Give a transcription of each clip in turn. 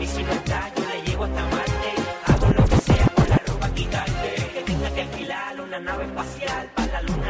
Y si no está, yo le llego hasta Marte. Hago lo que sea con la ropa quitarte. Que tenga que alquilar una nave espacial para la luna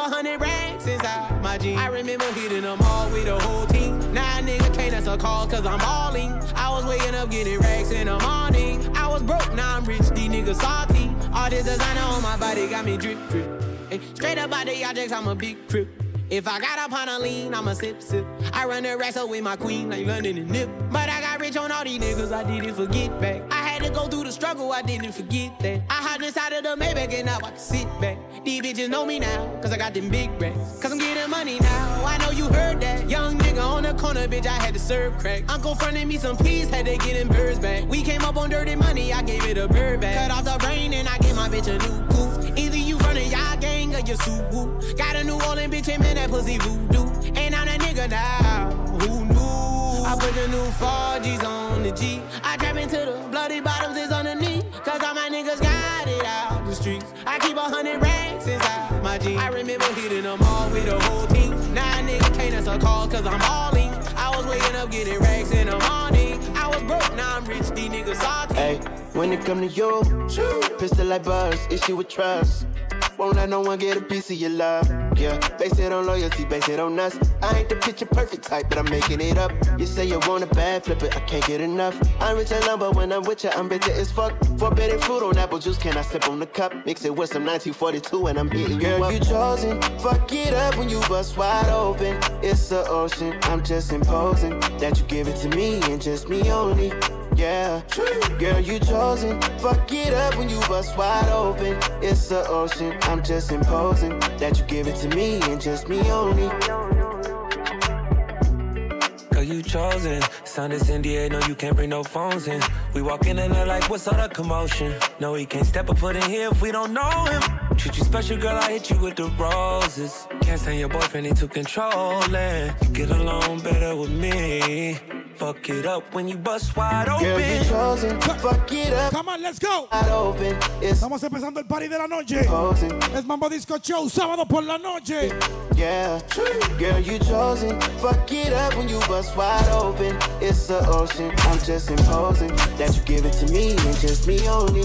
a hundred racks inside my jeans. I remember hitting them all with the whole team. A nigga can't answer calls cause I'm balling. I was waking up getting racks in the morning. I was broke, now I'm rich, these niggas salty. All this designer on my body got me drip drip. Hey, straight up out the objects, I'm a big crip. If I got up on a lean, I'ma sip sip. I run the wrestle with my queen like London and Nip. But I got rich on all these niggas, I did it for get back. I had to go through the struggle, I didn't forget that. I hopped inside of the Maybach and now I can sit back. These bitches know me now, cause I got them big racks. Cause I'm getting money now, I know you heard that. Young nigga on the corner, bitch, I had to serve crack. Uncle fronted me some peas, had to get them birds back. We came up on dirty money, I gave it a bird back. Cut off the brain and I gave my bitch a new goof. Either you running y'all gang or you suit Got a New Orleans bitch, and man, that pussy voodoo. And I'm that nigga now? I put the new 4Gs on the G. I trap into the bloody bottoms is underneath. Cause all my niggas got it out the streets. I keep a hundred racks inside my jeans. I remember hitting them all with the whole team. Now a nigga can't answer calls cause I'm balling. I was waking up getting racks in the morning. I was broke, now I'm rich, these niggas salty. Hey, when it come to you, pistol like buzz, issue with trust. Won't let no one get a piece of your love. Yeah, base it on loyalty, base it on us. I ain't the picture perfect type, but I'm making it up. You say you want a bad, flip it, I can't get enough. I'm rich and but when I'm with you, I'm bitter as fuck. Forbidden fruit on apple juice, can I sip on the cup? Mix it with some 1942 and I'm hitting Girl, you up. you chosen, fuck it up when you bust wide open. It's the ocean, I'm just imposing that you give it to me and just me only. Yeah, girl, you chosen. Fuck it up when you bust wide open. It's the ocean. I'm just imposing that you give it to me and just me only. Girl, you chosen. Sound is NDA, no, you can't bring no phones in. We walk in and they're like, what's all the commotion? No, he can't step a foot in here if we don't know him. Treat you special, girl, I hit you with the roses. Can't stand your boyfriend, he too controlling. Get along better with me. Fuck it up when you bust wide open. Girl, you chosen. Fuck it up. Come on, let's go. Wide open. It's Estamos empezando el party de la noche. imposing. Es Mambo Disco Show, sábado por la noche. Yeah, girl, you chosen. Fuck it up when you bust wide open. It's the ocean. I'm just imposing that you give it to me and just me only.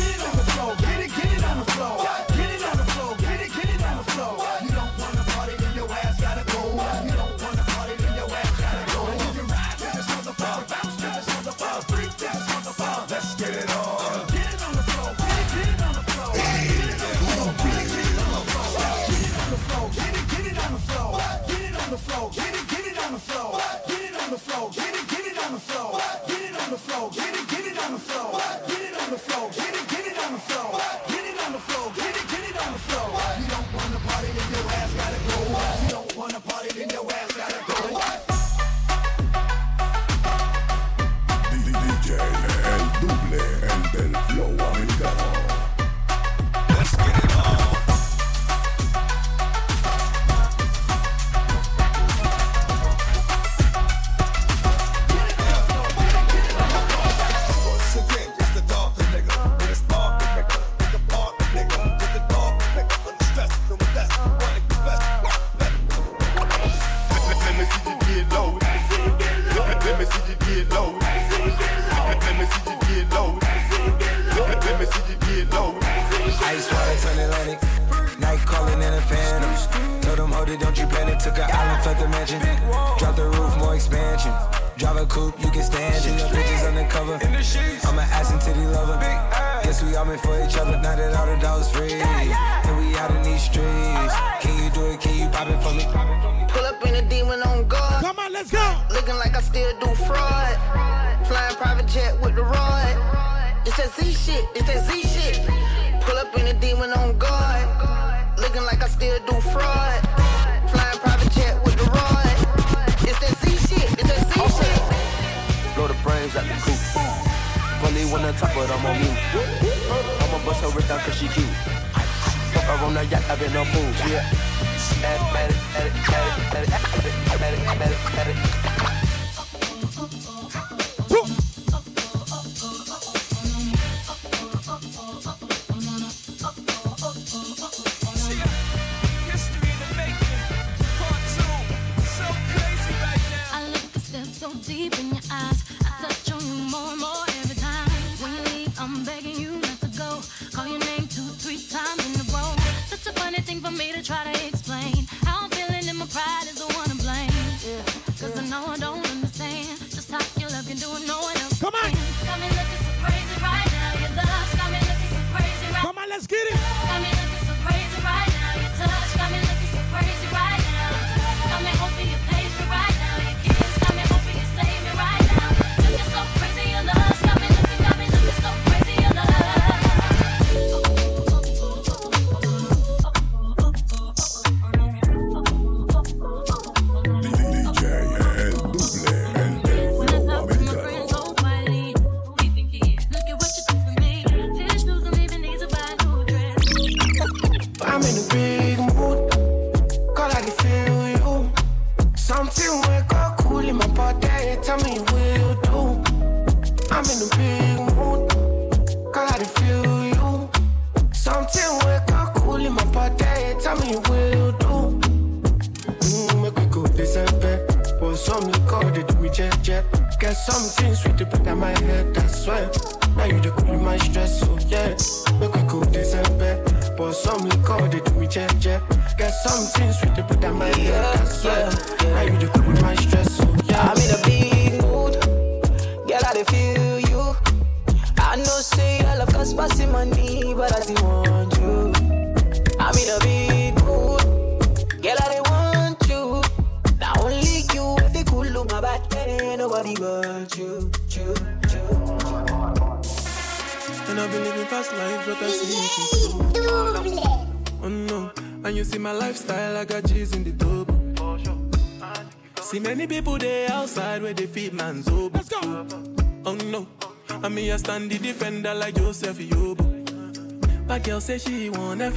floor. Get it, get it on the floor. Get it on the floor. Get it, get it on the floor.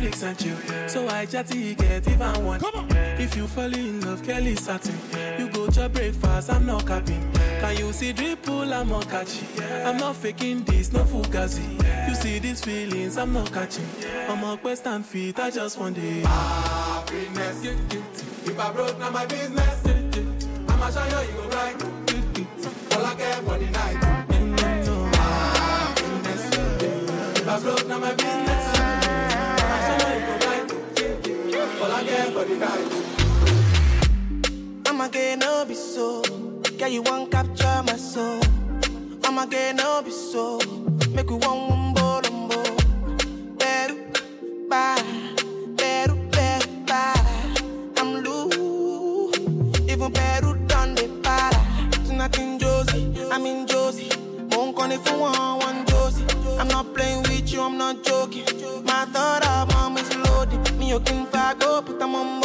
Netflix and chill. So I chatty get even one. Come on. If you fall in love, Kelly satin. You go to breakfast, I'm not capping. Can you see dripple, I'm not catching. I'm not faking this, no fugazi. You see these feelings, I'm not catching. I'm a quest and fit, I just want it. Happiness. If I broke, now my business. I'm a shine, you go right. All I care for the night. Mm-hmm. Happiness. If I broke, now my business. for the night. I'm again, no be so. Girl, you won't capture my soul. I'm again, no be so. Make you one wumbo more. Better, bye. Better, better, bye. I'm loose. Even better, done the para. not nothing, Josie. I'm in Josie. Won't for one, one Josie. I'm not playing with you, I'm not joking. My thought of mom is loaded. Me, you can them on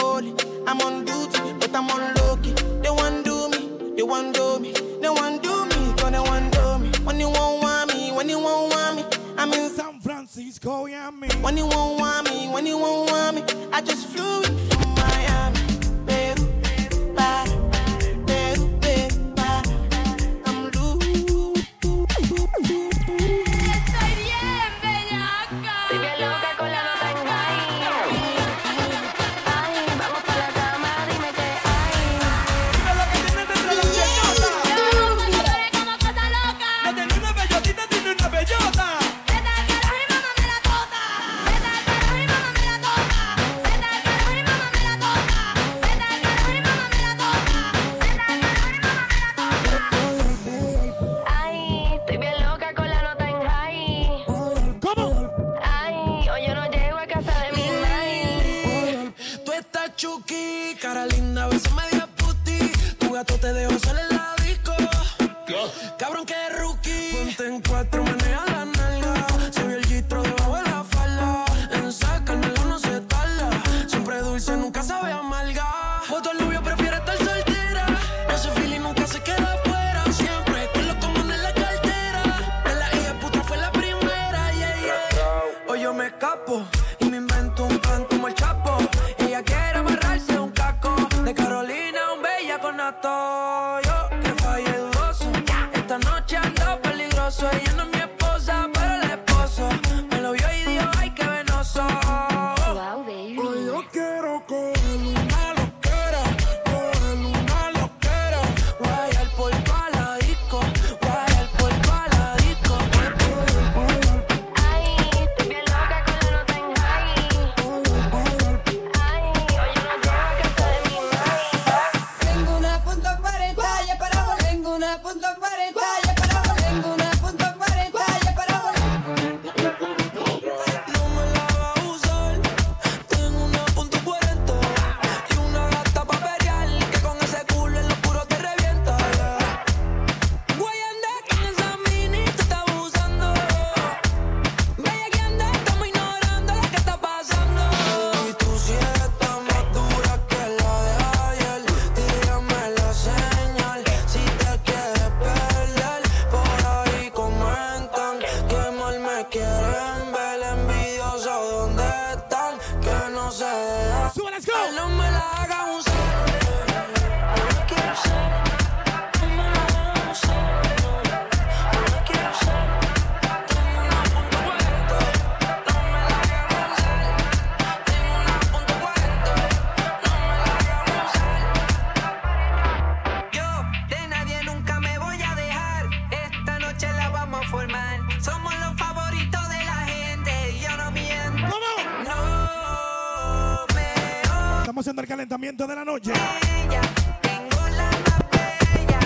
movimiento de la noche. Ella, tengo la más bella.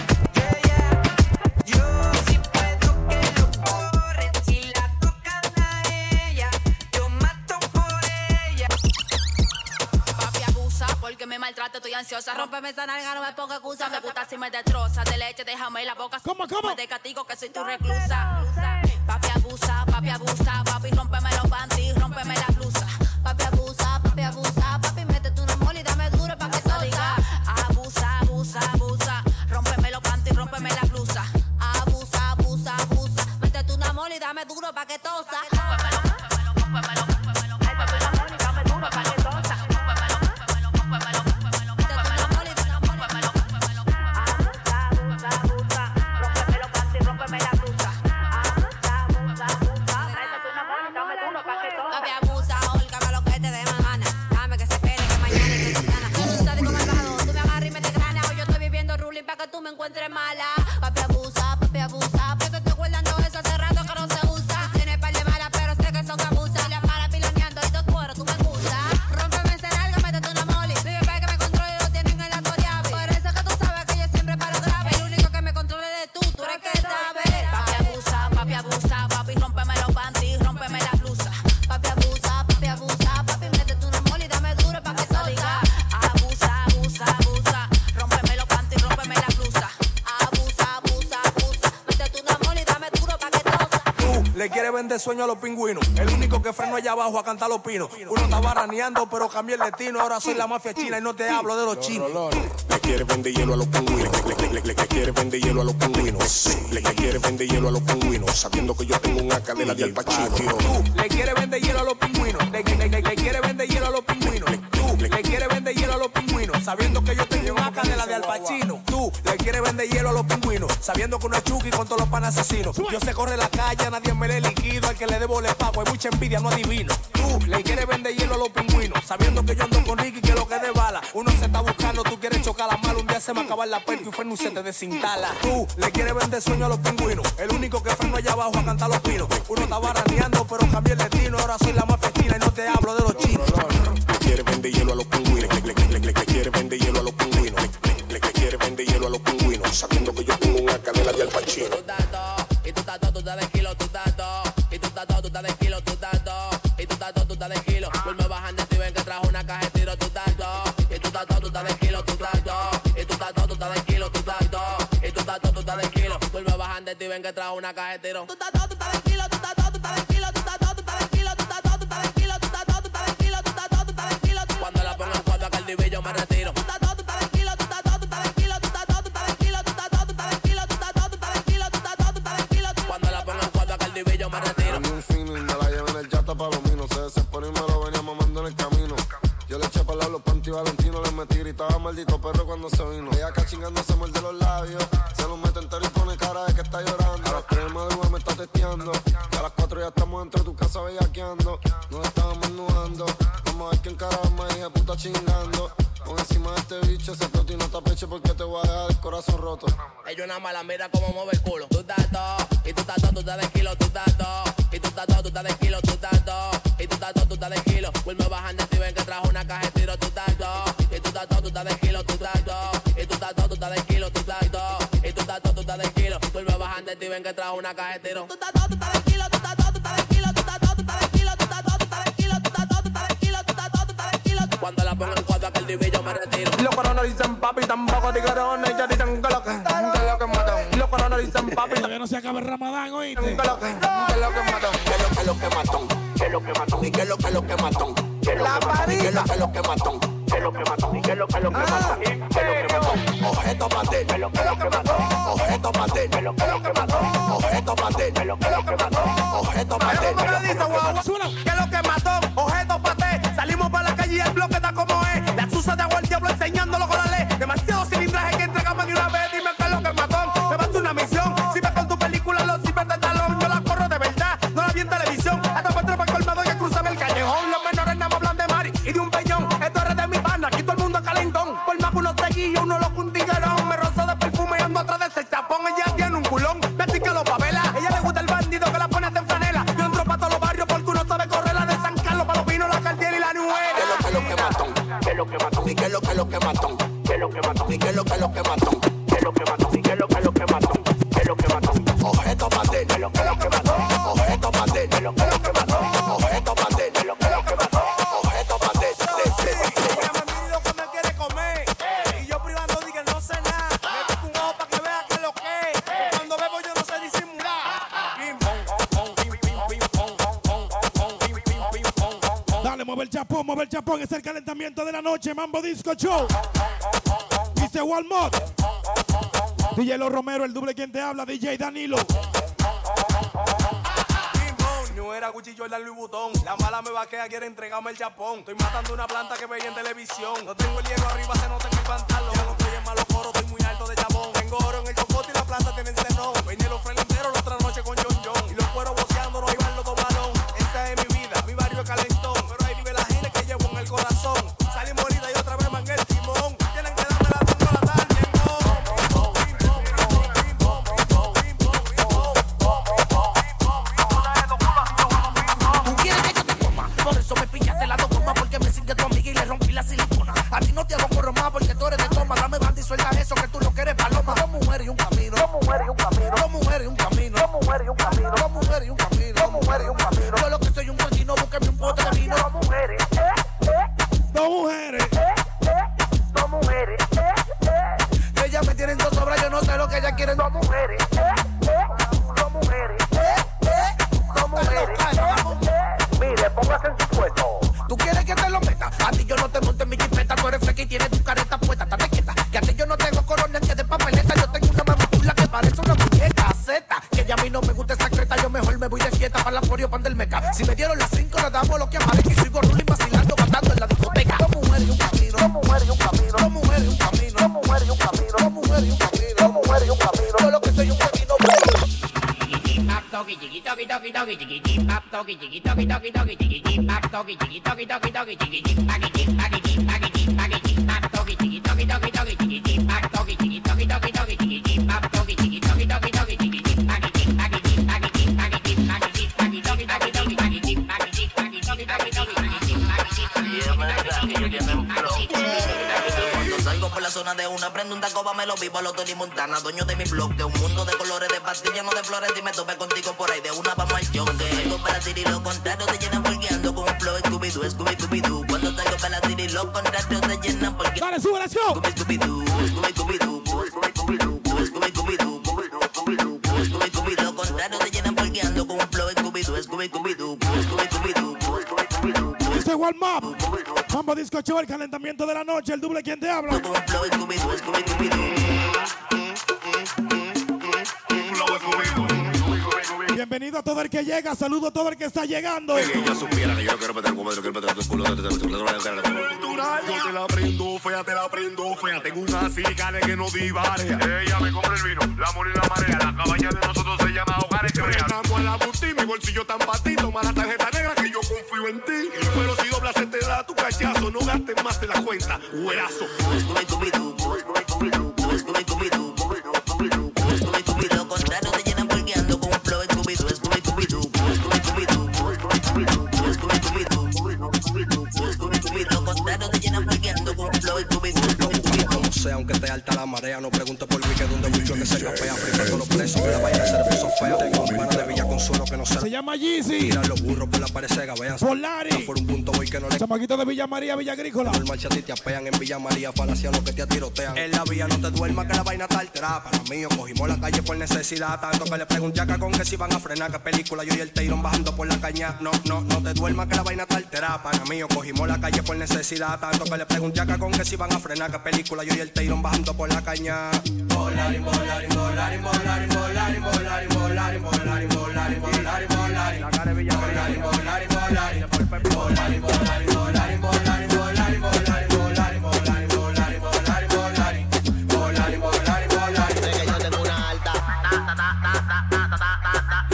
Yo puedo que lo. Si la tocan a ella, yo mato por ella. Papi abusa porque me maltrata, estoy ansiosa. Rómpeme esa nalga, no me ponga excusa. Me gusta si me destroza. De leche, déjame la boca. ¿Cómo, cómo? De castigo que soy tu reclusa. Papi abusa, papi abusa. Papi, rompeme los panties. sueño a los pingüinos. El único que freno allá abajo a cantar los pinos. Uno está baraneando, pero cambié el destino. Ahora soy la mafia china y no te hablo de los chinos. Le quiere vender hielo a los pingüinos. Le, le, le, le quiere vender hielo a los pingüinos. Le, quiere vender hielo a los pingüinos. Sabiendo que yo tengo una cadena de alpachino. Le quiere vender hielo a los pingüinos. Le, quiere vender hielo a los pingüinos. Tú le quiere vender hielo a los pingüinos. Sabiendo que yo tengo una cadena de alpachino. Tú le quiere vender hielo a los pingüinos sabiendo que uno es chuki con todos los pan asesinos. Yo se corre la calle, nadie me le liquido, al que le debo le pago, hay mucha envidia, no adivino. Tú le quieres vender hielo a los pingüinos, sabiendo que yo ando con Ricky, que lo que de bala. Uno se está buscando, tú quieres chocar la mala, un día se me acaba la perca y freno se te desintala. Tú le quieres vender sueño a los pingüinos, el único que freno allá abajo a cantar los pinos. Uno está baraneando, pero cambié el destino, ahora soy la más festina y no te hablo de They don't. Martín, es lo que Disco Show. Dice Walmart. DJ Lo Romero, el doble quien te habla, DJ Danilo. No era cuchillo la Louis Vuitton. La mala me vaquea, quiere entregarme el chapón. Estoy matando una planta que veía en televisión. No tengo el hierro arriba, se nota doggy doggy doggy jiggy jiggy. Llega, saludo a todo el que está llegando. Que ella supiera que yo quiero meter culo, quiero meter el culo. Yo te la prendo, fea, te la prendo, fea. Tengo una cigale que no divarea. Ella me compra el vino, la amor y la marea. La cabaña de nosotros se llama Hogares Crean. Estamos en la boutique, mi bolsillo tan patito. Mala tarjeta negra que yo confío en ti. Pero si doblas se te da tu cachazo. No gastes más de la cuenta, huerazo. Lo la marea, no pregunte por mí que donde mucho que se capea. Primero los presos que la vaina se le puso fea. Tengo un pana de Villa Consuelo que no se Se llama Yeezy. Tiran los burros por la pared cega, vean. Polari. Por un punto voy que no le Chamaquito de Villa María, Villa Agrícola. Normal si a ti te apean en Villa María, falacia que te tirotean. En la vía no te duermas que la vaina está alterada. Para mí, cogimos la calle por necesidad. Tanto que le pregunté a con que si van a frenar, qué película. Yo y el Teiron bajando por la caña. No, no, no te duermas que la vaina está alterada. Para mí, cogimos la calle por necesidad. Tanto que le pregunté a con que si van a frenar, qué película. Yo y el Teiron bajando por la caña. La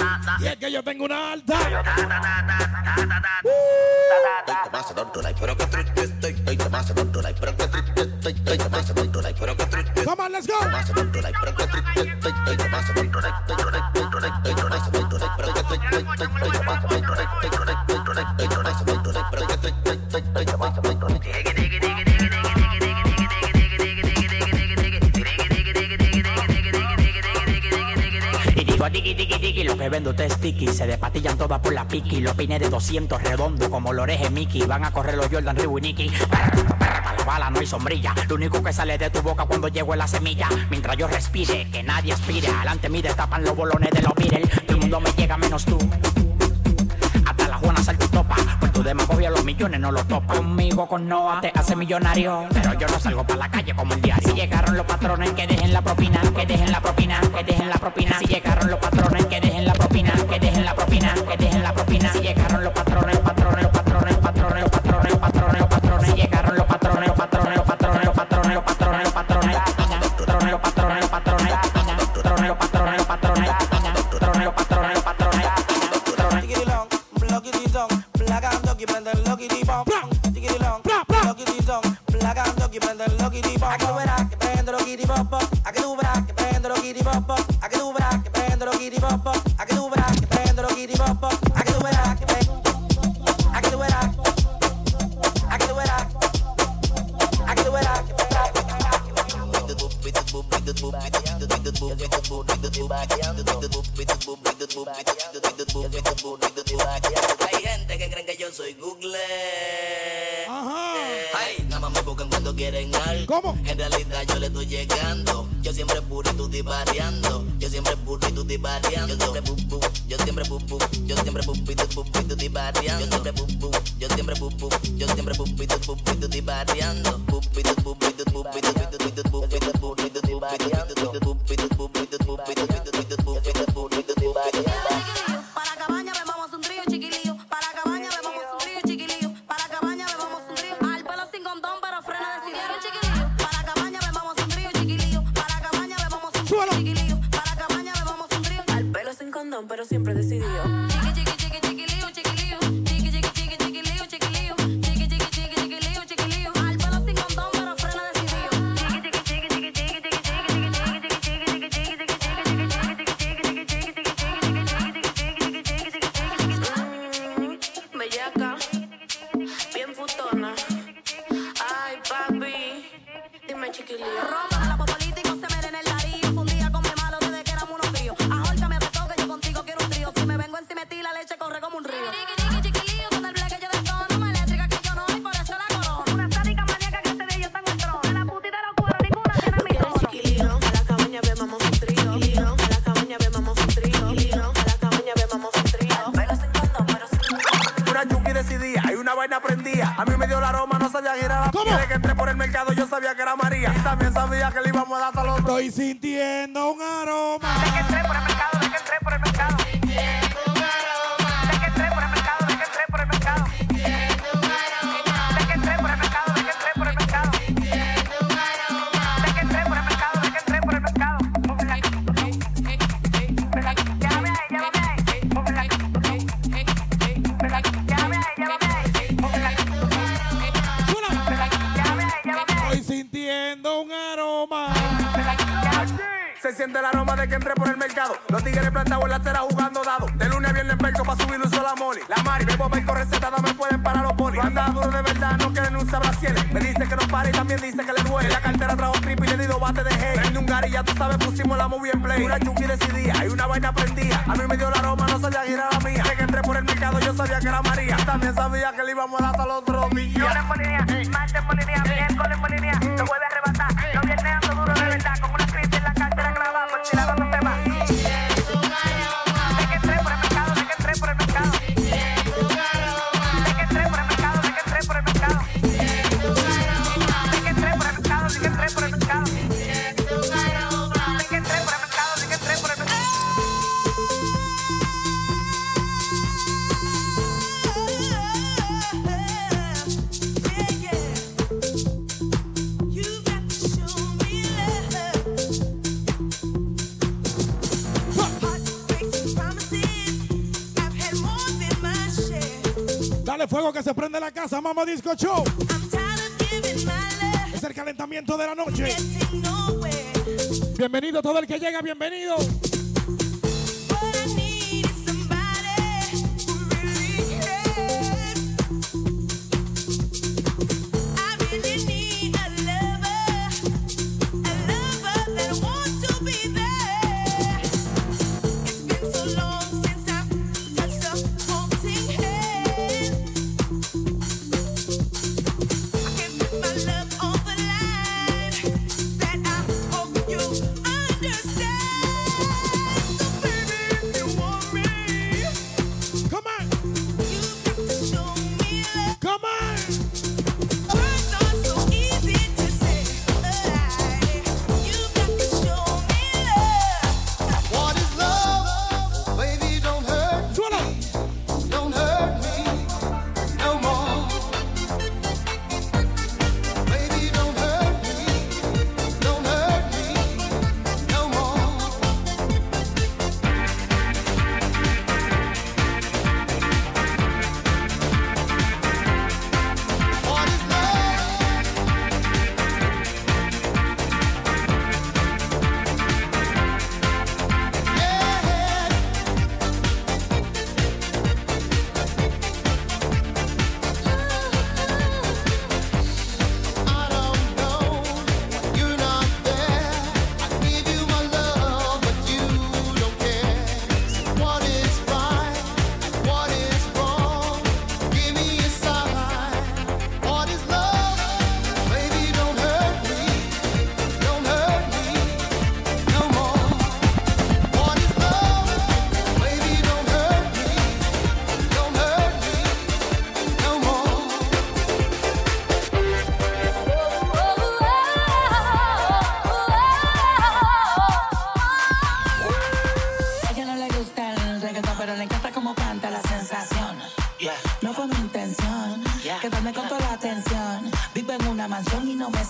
alta. Y yo tengo una alta. Estoy estoy. Estoy estoy. Estoy estoy. Estoy estoy estoy estoy estoy. Estoy estoy estoy estoy estoy. Estoy Y digo tiki tiki tiki, lo que vendo es sticky. Se despatillan todas por la piqui. Los pines de 200 redondo como los orejes Mickey. Van a correr los Jordan Reebok y Nicky. No hay sombrilla. Lo único que sale de tu boca cuando llego es la semilla. Mientras yo respire, que nadie aspire. Adelante me destapan los bolones de los Beatles. Todo el mundo me llega menos tú. Hasta la Juana salta y topa. Por tu demagogia los millones no los topa. Conmigo con Noah te hace millonario. Pero yo no salgo para la calle como el diario. Si llegaron los patrones, que dejen la propina, que dejen la propina, que dejen la propina. Si llegaron los patrones, que dejen la propina, que dejen la propina, que dejen la propina. Si llegaron los patrones, patrones, patrones, patrones, patrones, patrones, patrones. Si A que tú verás que prendo los kiribopos. A que tú verás que prendo los kiribopos. A que tú verás que prendo los kiribopos. Sabes, pusimos la movie en play. Una chuki decidía, hay una vaina prendía. A mí me dio el aroma, no sabía que era la mía. De que entré por el mercado, yo sabía que era María. También sabía que le íbamos a dar hasta los por línea, casa, Mambo Disco Show. Es el calentamiento de la noche. Bienvenido todo el que llega, bienvenido.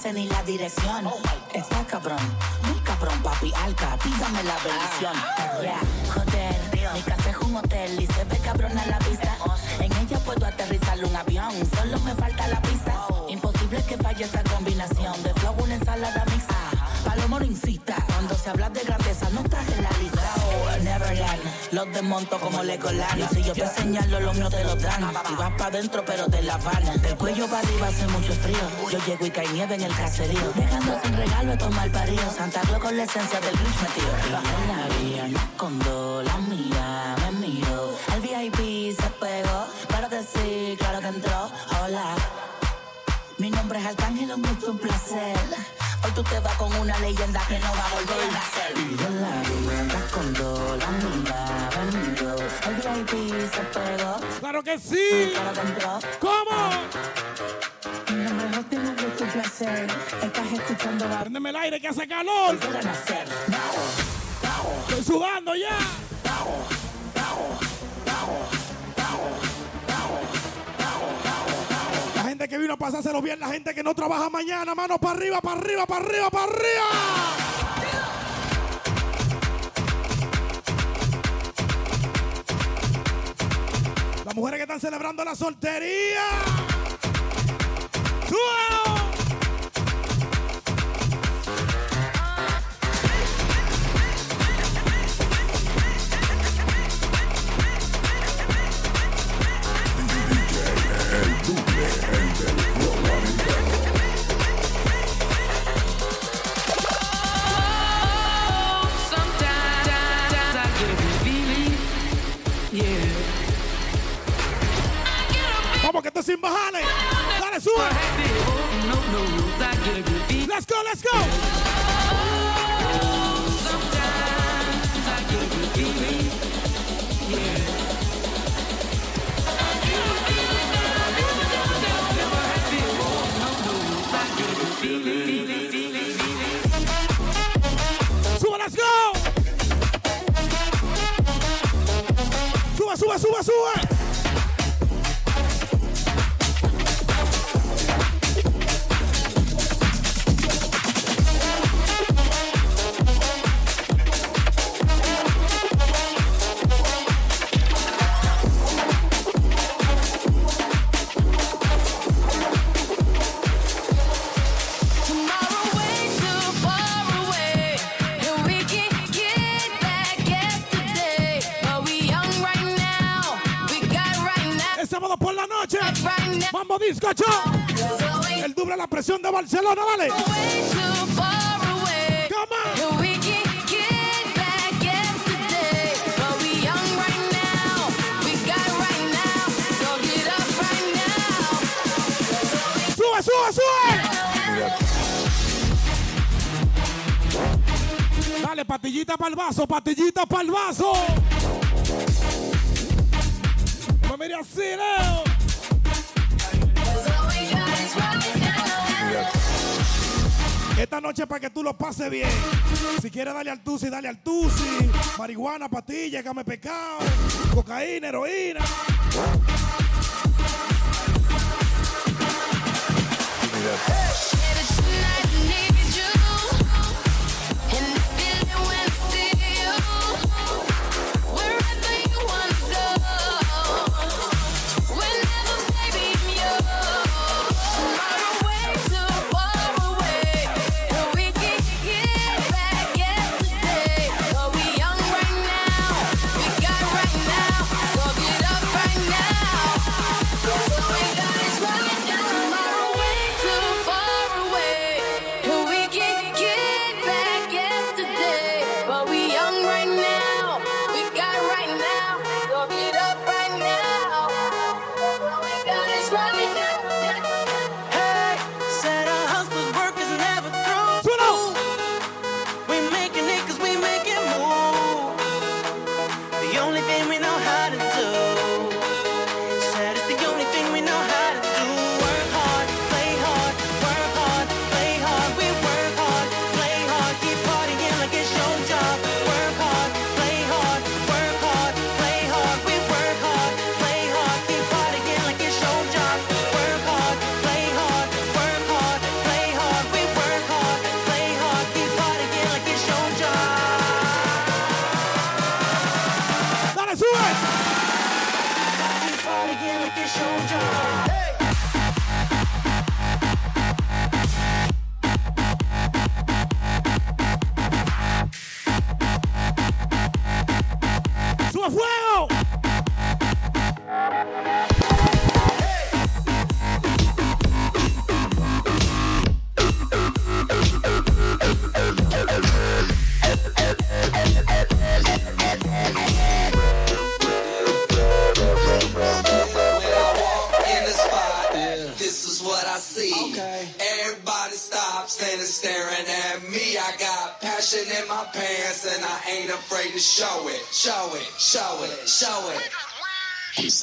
Sé ni la dirección. Está cabrón, muy cabrón, papi alca, pídame la bendición. Yeah, joder, mi casa es un hotel y se ve cabrón a la vista. En ella puedo aterrizar un avión, solo me falta la pista. Imposible que falle esta combinación de flow, una ensalada mixta. Palomo no incita, cuando se habla de grandeza los desmonto como Legoland. Y si yo te señalo, los míos te lo dan. Y vas pa' dentro, pero te la van. Del cuello para arriba hace mucho frío. Yo llego y cae nieve en el caserío. Dejando sin regalo estos mal paridos. Santa Claus con la esencia del Grinch metido. En la vía, no escondo la mira, me miro. El VIP se pegó, claro que sí, claro que entró. Hola. Mi nombre es Arcángel, un gusto, un placer. Hoy tú te vas con una leyenda que no va a volver a ser. Y yo la vivienda con dos, la miraba en. El VIP se pegó. ¡Claro que sí! ¿Cómo? Lo mejor te lo tu placer. Estás escuchando la... Préndeme el aire que hace calor. Estoy sudando ya. gente que vino a pasárselo bien, la gente que no trabaja mañana. Manos para arriba, para arriba, para arriba, para arriba. Las mujeres que están celebrando la soltería. ¡Wow! to sing behind. Dale, sube. Let's go, let's go. Let's go. Suba, suba, suba. El doble la presión de Barcelona, ¿vale? Come on. Sube, sube. Dale, patillita para el vaso, patillita para el vaso. Vamos a así, Leo. Esta noche para que tú lo pases bien. Si quieres darle al tusi, dale al tusi. Marihuana, patilla, game pecado, cocaína, heroína.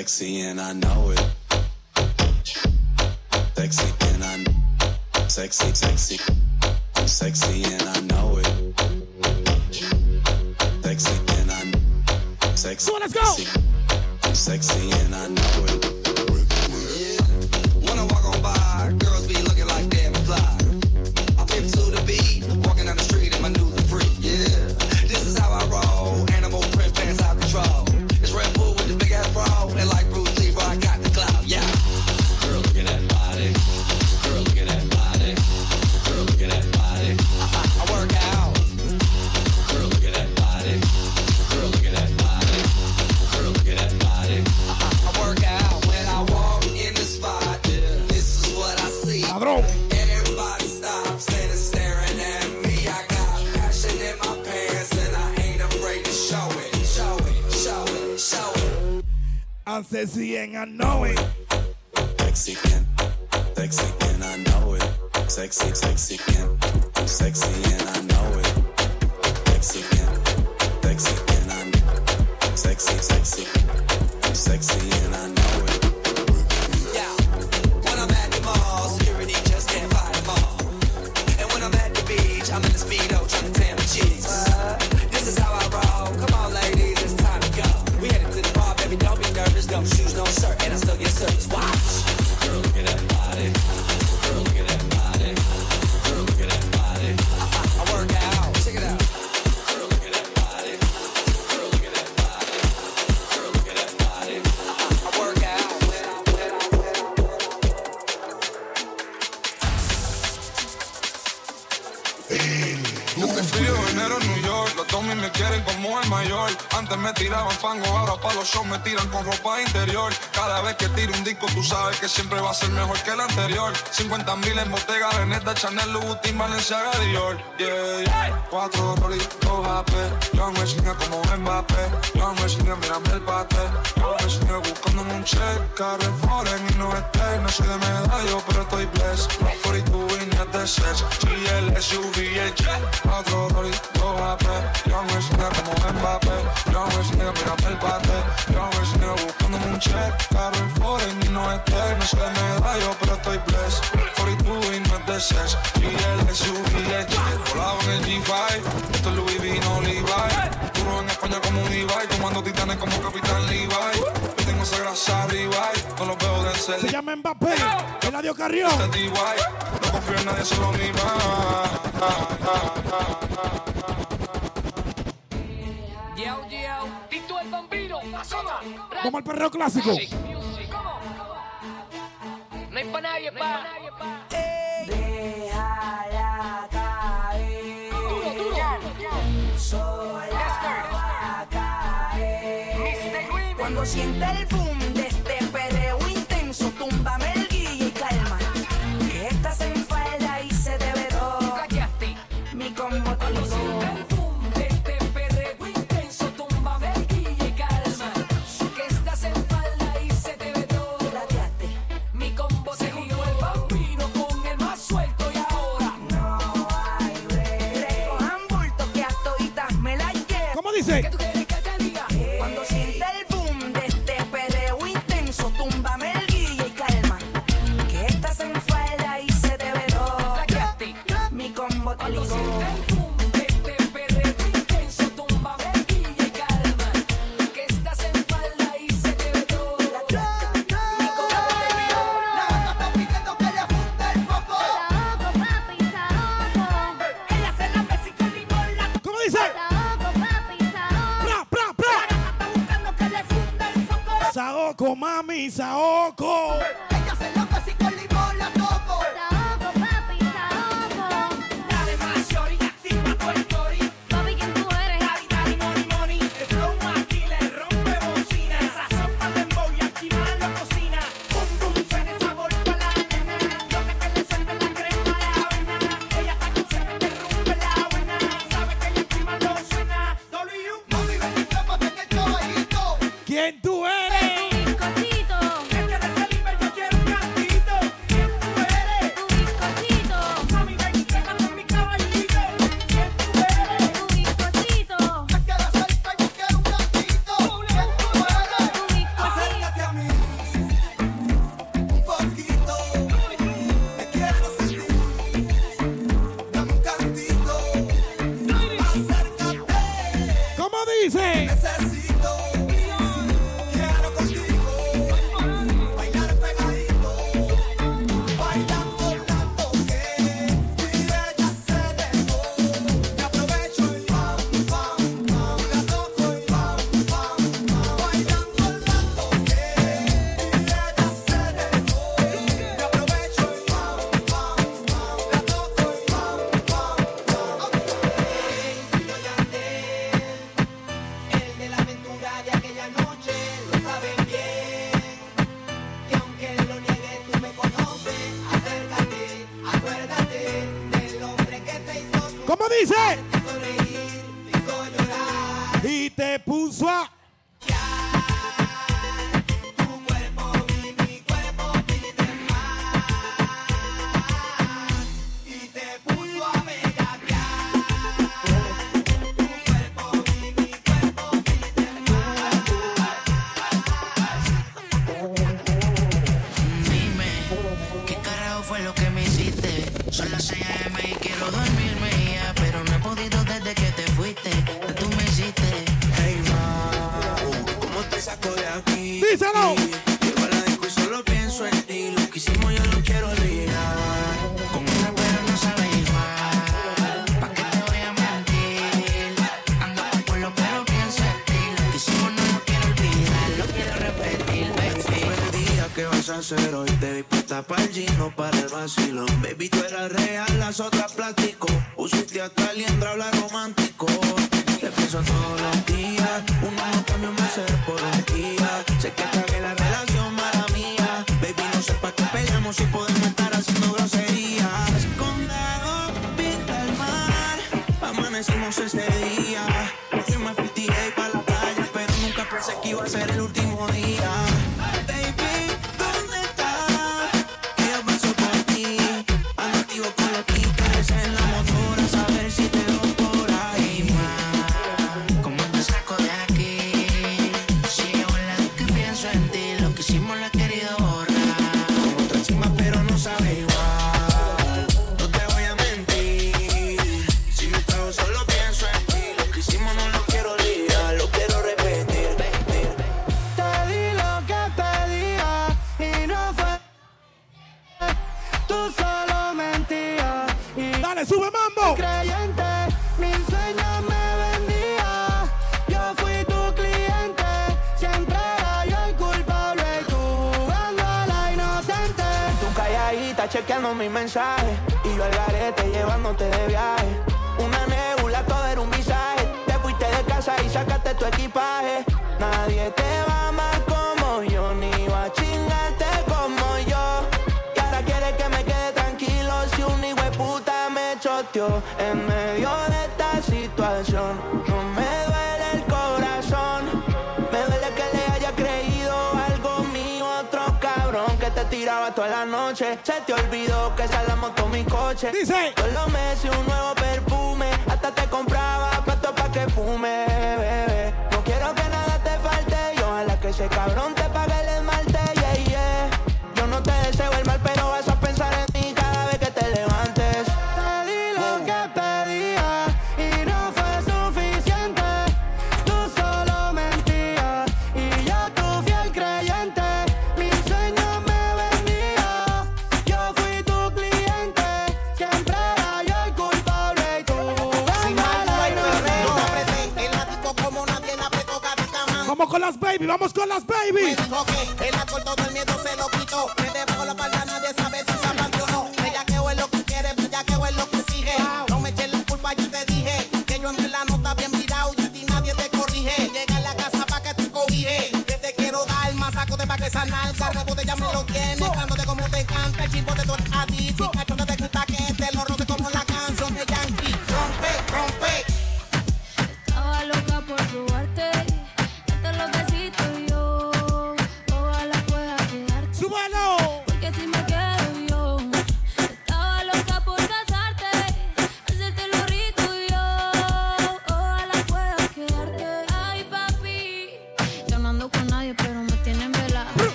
sexy and I know it. tiran con ropa interior. Cada vez que tiro un disco, tú sabes que siempre va a ser mejor que el anterior. 50 mil en Bottega, Veneta, Chanel, Louboutin, Valenciaga, Dior. Yeah, yeah. Cuatro Rolly, AP. Yo no enseñé como Mbappé. Yo no enseñé, el pate. Yo no enseñé buscando un check. Carrefour en no esté. No soy de medallo, pero estoy blessed. No 42 líneas de sex. GL, SUV, el jet. Cuatro Rolly, dos AP. Yo no enseñé como Mbappé parte. Yo hago ese nigga, pero apértate. Yo hago ese nigga buscándome un check. Caro en foreign y no es tech. No se me da yo, pero estoy blessed. 42 y no es de sex. GL, SUV, H. Volaba en el G5. Esto es Louis V, no Levi. Duro en España como un Levi. Tomando titanes como Capitán Levi. Yo tengo esa grasa Levi. No lo veo de ser. Se llama Mbappé. Eladio Carrión. Este no confío en nadie, solo mi mamá. Como el perreo clásico. No hay pa' nadie, pa'. Déjala caer. Duro, duro. Sola caer. Cuando sienta el boom de este perreo intenso, túmbame Isaoco. díselo. Llego a solo pienso en ti. Lo que hicimos yo lo quiero olvidar. Con una pero no sabe igual. ¿Pa' qué te voy a mentir? Ando con pueblo pienso en ti. Lo que hicimos no lo quiero olvidar. Lo quiero repetir, baby. ¿Qué vas a hacer hoy? Te vi puesta para el gino, para el vacilón. Baby, tú eres consciousness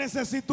necesitamos.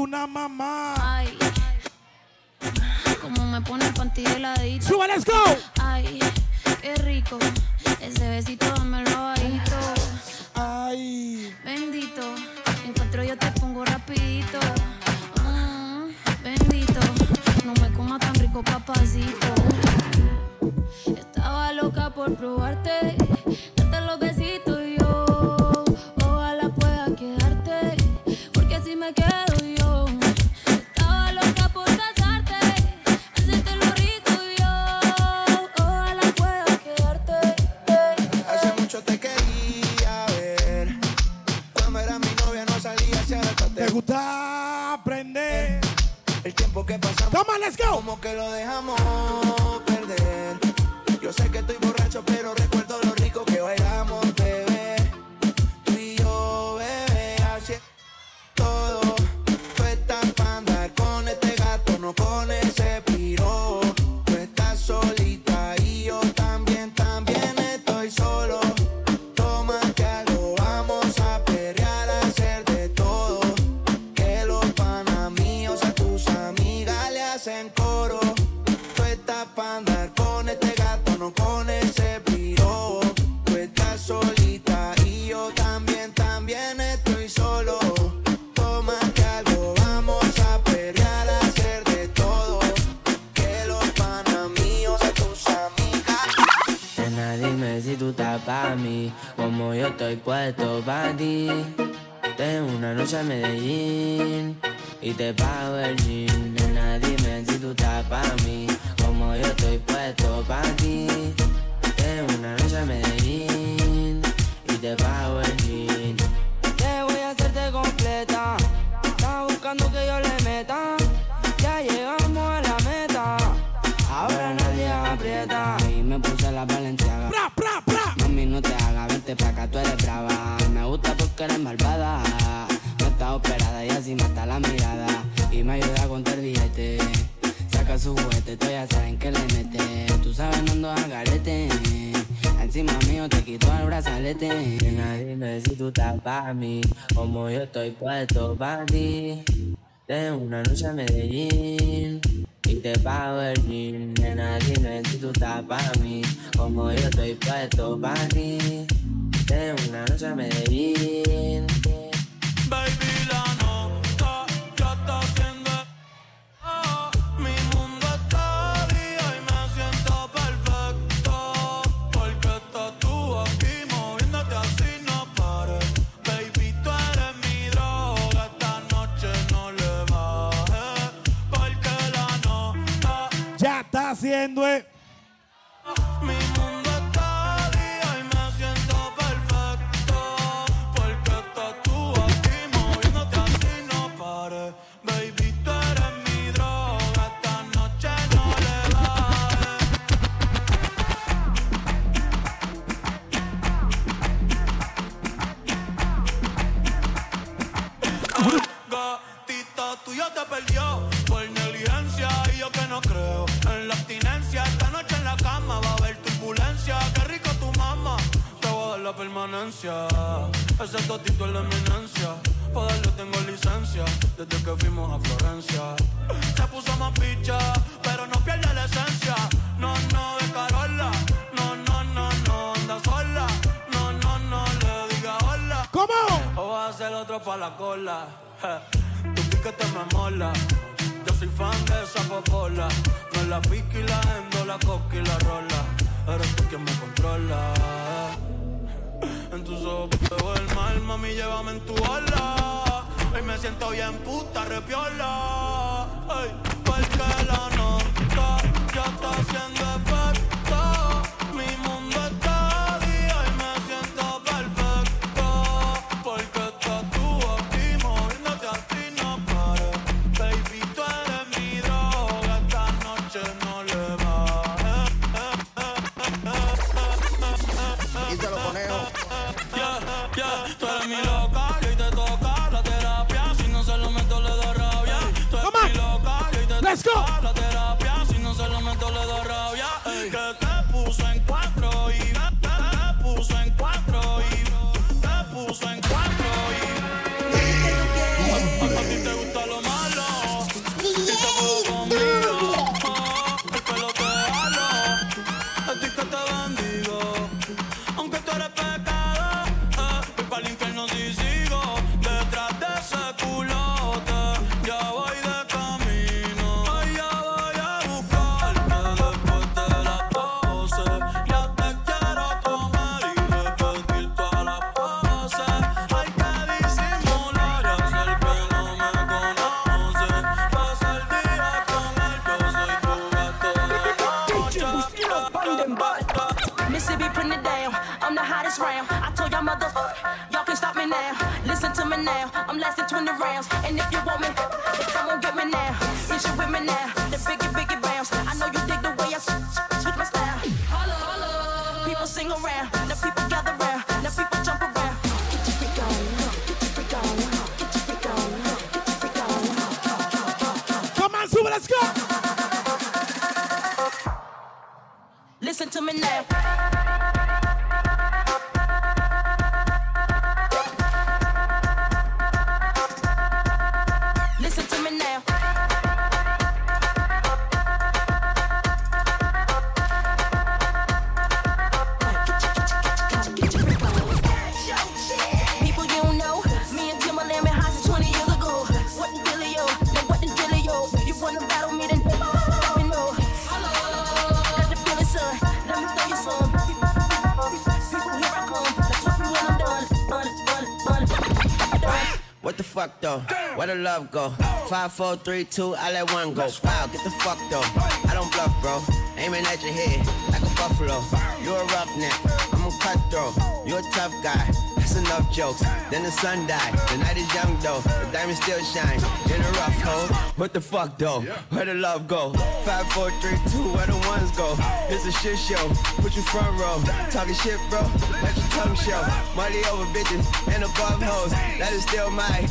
love go. Five, four, three, two, I let one go. Wow, get the fuck though. I don't bluff, bro. Aiming at your head like a buffalo. You're a roughneck, I'm a cutthroat. You're a tough guy. That's enough jokes. Then the sun died. The night is young though. The diamond still shine. In a rough hole. What the fuck though? Where the love go? Five, four, three, two. Where the ones go? It's a shit show. Put you front row. Talking shit, bro. Let your tongue show. Money over bitches and above hoes. That is still my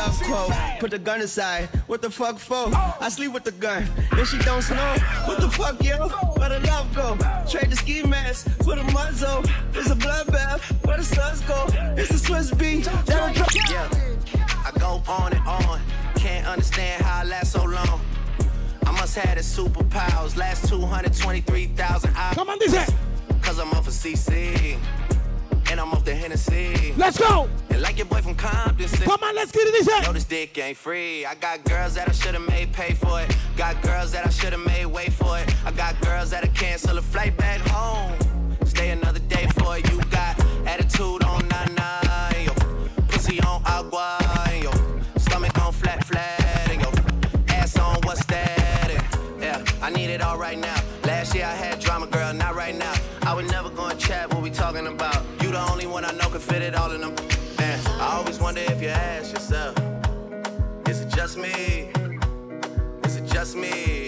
love quote. Put the gun aside. What the fuck for? I sleep with the gun. And she don't snow. What the fuck, yo? Where the love go? Trade the ski mask for the muzzle. It's a bloodbath. Where the suns go? It's a Swiss beat. That'll drop. Yeah. I go on and on. Can't understand how I last so long. I must have the superpowers. Last 223,000 hours. Come on, this Cause I'm off a of CC. And I'm off the Hennessy. Let's go. Like your boy from Compton. Say, Come on, let's get it this up. No, this dick ain't free. I got girls that I should've made pay for it. Got girls that I should've made wait for it. I got girls that I cancel a flight back home. Stay another day for you me.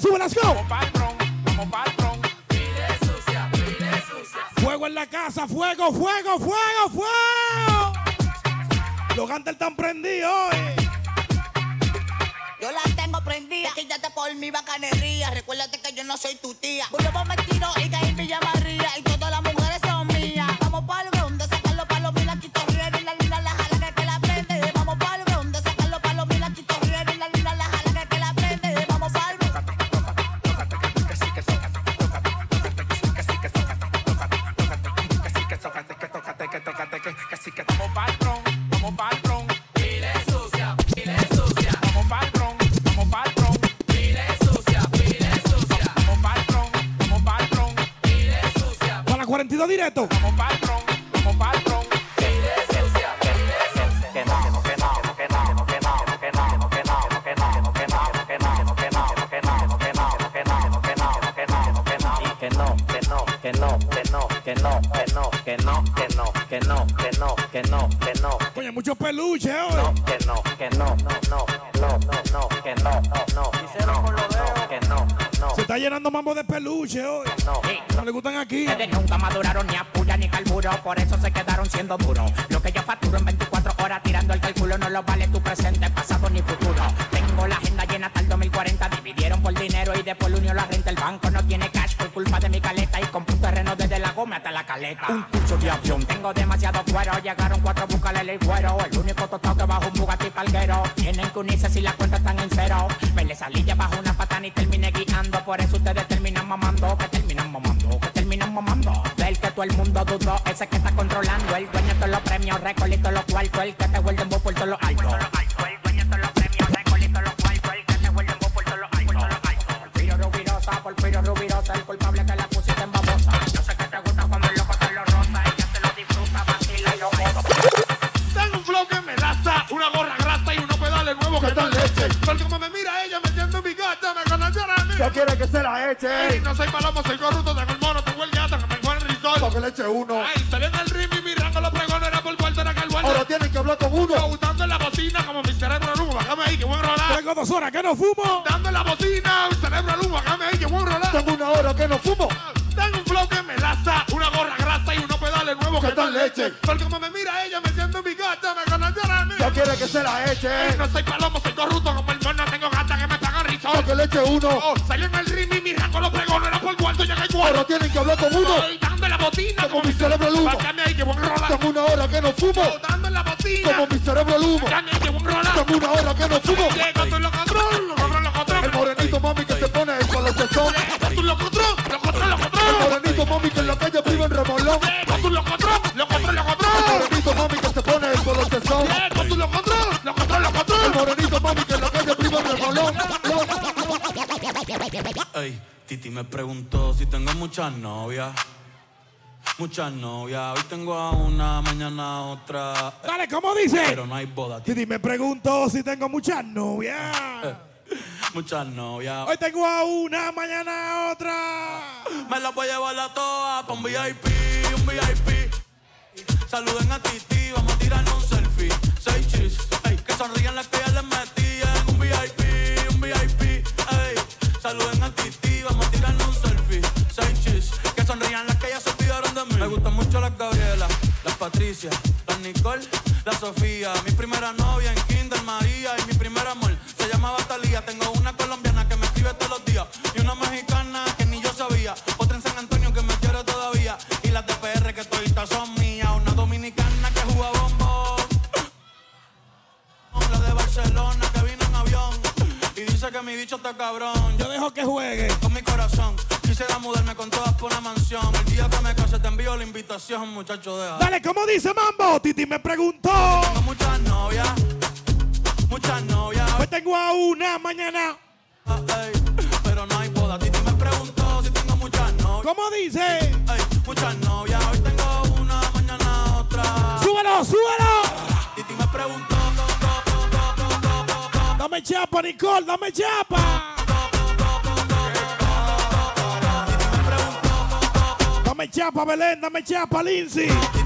sube, go. Sucia, pide sucia. Fuego en la casa, fuego, fuego, fuego, fuego. Los gantes están prendidos. Yo la tengo prendida, quítate por mi bacanería. Recuérdate que yo no soy tu tía. Volvemos mentiros y caí en Villa María. No, que no, que no, no, no, no, no, no, que no, no, no, no, que no, no. Se está llenando mambo de peluche hoy. No, no le gustan aquí. Ustedes nunca maduraron ni a puya ni carburo, por eso se quedaron siendo duros. Lo que yo facturo en 24 horas tirando el cálculo no lo vale tu presente, pasado ni futuro. Tengo la agenda llena hasta el 2040, dividieron por dinero y después unió la renta. El banco no tiene cash por culpa de mi caleta y compré un terreno desde la goma hasta la caleta. Un curso de avión, tengo demasiado cuero, llegaron cuatro, búscale el cuero. El banquero. Tienen que unirse si la cuenta están en cero. Me le salí ya bajo una patana y terminé guiando. Por eso ustedes terminan mamando, que terminan mamando, que terminan mamando. Del que todo el mundo dudó muchas. Hoy tengo a una, mañana otra. Dale, ¿cómo dice? Pero no hay boda. Titi me pregunto si tengo muchas novias. Muchas novias. Hoy tengo a una, mañana a otra. Me las voy a llevar a todas para un VIP, un VIP. Saluden a ti, que mi bicho está cabrón. Yo dejo que juegue. Con mi corazón. Quisiera mudarme con todas por una mansión. El día que me case te envío la invitación, muchacho, deja. Dale, ¿cómo dice Mambo? Titi me preguntó. Tengo muchas novias. Muchas novias. Pues tengo a una mañana. Ah, pero no hay boda. Titi me preguntó si tengo muchas novias. ¿Cómo dice? Muchas novias. Hoy tengo una, mañana otra. ¡Súbelo, súbelo! Dame chapa, Nicole, dame chapa. Dame chapa, Belén, dame chapa, Lindsay.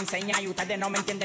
enseña y ustedes no me entienden.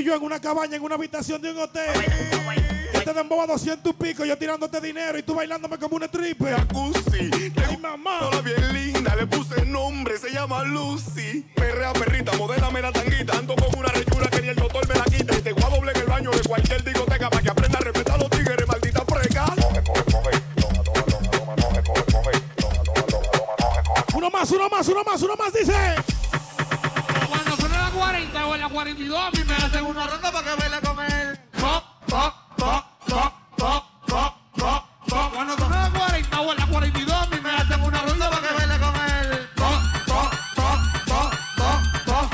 Y yo en una cabaña, en una habitación de un hotel. Yo te demboba 200 y pico, yo tirándote dinero y tú bailándome como un stripper. Jacuzzi. Ay, mamá. Toda bien linda, le puse nombre, se llama Lucy. Perrea perrita, modélame la tanguita. Ando con una rechura que ni el doctor me la quita. Y te voy a doble en el baño de cualquier discoteca para que aprenda a respetar a los tigres, maldita freca. Uno más, uno más, uno más, uno más, dice. Cuando son las 40 o en las 42, a mí me hacen una ronda para que baile con él. Po, po, po, po, po, po, po, po. Cuando son las 40 o en las 42, a mí me hacen una ronda para que baile con él.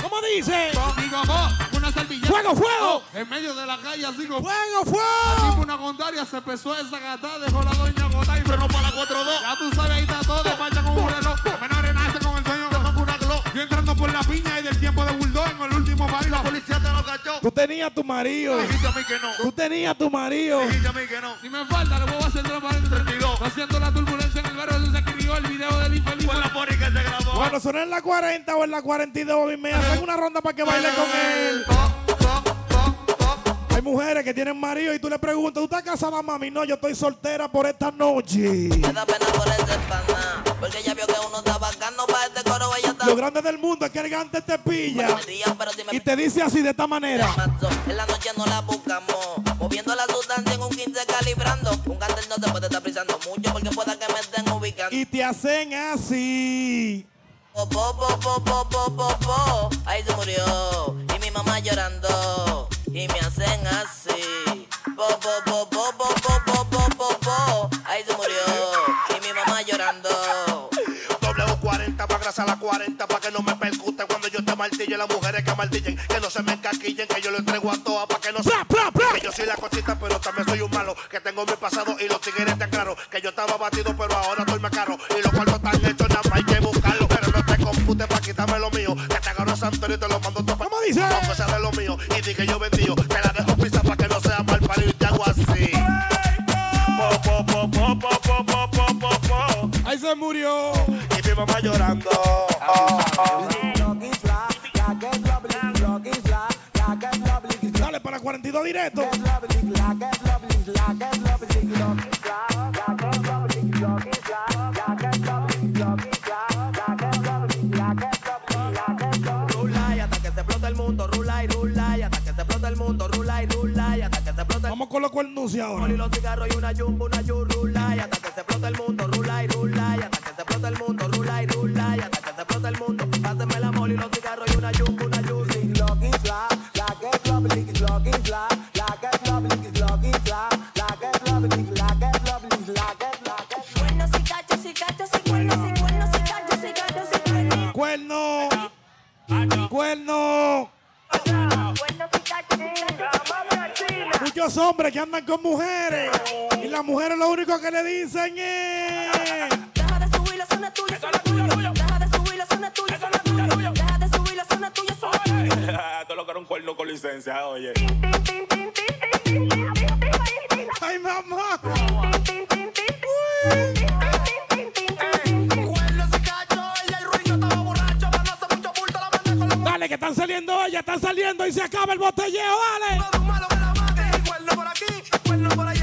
¿Cómo dice? Digo, po, una servilleta. ¡Fuego, fuego! En medio de la calle, así como. ¡Fuego, Así fuego! como una contraria se empezó dejó la marido. Dijiste a mí que no. Tú tenías tu marido. Dijiste a mí que no. Si me falta, le voy a hacer transparente 32. Haciendo la turbulencia en el barrio se escribió el video del infeliz. Fue la que se grabó. Cuando son en la 40 o en la 42, a mí me hacen una ronda para que baile con él. Hay mujeres que tienen marido y tú le preguntas, ¿tú estás casada, mami? No, yo estoy soltera por esta noche. Me da pena por ese pana, porque ella vio que uno Lo grande del mundo es que el gante te pilla y te dice así de esta manera. en la noche no la buscamos, moviendo la sustancia en un 15 calibrando, un cartel no se puede estar prisando mucho porque pueda que me estén ubicando. Y te hacen así. Po, po, po, po, po, po, po, po. Ahí se murió. Y mi mamá llorando. Y me hacen así. Po, po, po, po, po, a las 40 para que no me percute cuando yo te martillo. Las mujeres que martillen, que no se me encaquillen, que yo lo entrego a todas para que no se. Que yo soy la cosita, pero también soy un malo. Que tengo mi pasado y los tigres te aclaro. Que yo estaba batido, pero ahora estoy más caro. Y los cuartos están hechos, nada más hay que buscarlo. Pero no te compute para quitarme lo mío. Que te agarro Santorio y te lo mando todo para. dice? No, que sale lo mío. Y di que yo vendío. Te la dejo pista para que no sea mal parido. Y te hago así. Ahí se murió mamá llorando. Dale para 42 directo. Vamos con los cuernos y ahora. Con los cigarros y una yumbo, una yurrula. Y hasta que se explota el mundo, rula y rula. Y hasta que se explota el mundo, todo el mundo. Amor y los cigarros y una yuca, una juicy. Que es lick que es lick la, que la lick, la que y cuernos y y cachos y cachos y. Cuerno. Muchos hombres que andan con mujeres y las mujeres lo único que le dicen es. La. Subir la zona tuya, zona tuya. Deja de subir la zona tuya, zona tuya. Esto lo que era un cuerno con licencia, oye. ¡Ay, mamá! Dale, que están saliendo ellas, están saliendo y se acaba el botelleo, dale. Cuerno por aquí, cuerno por allá,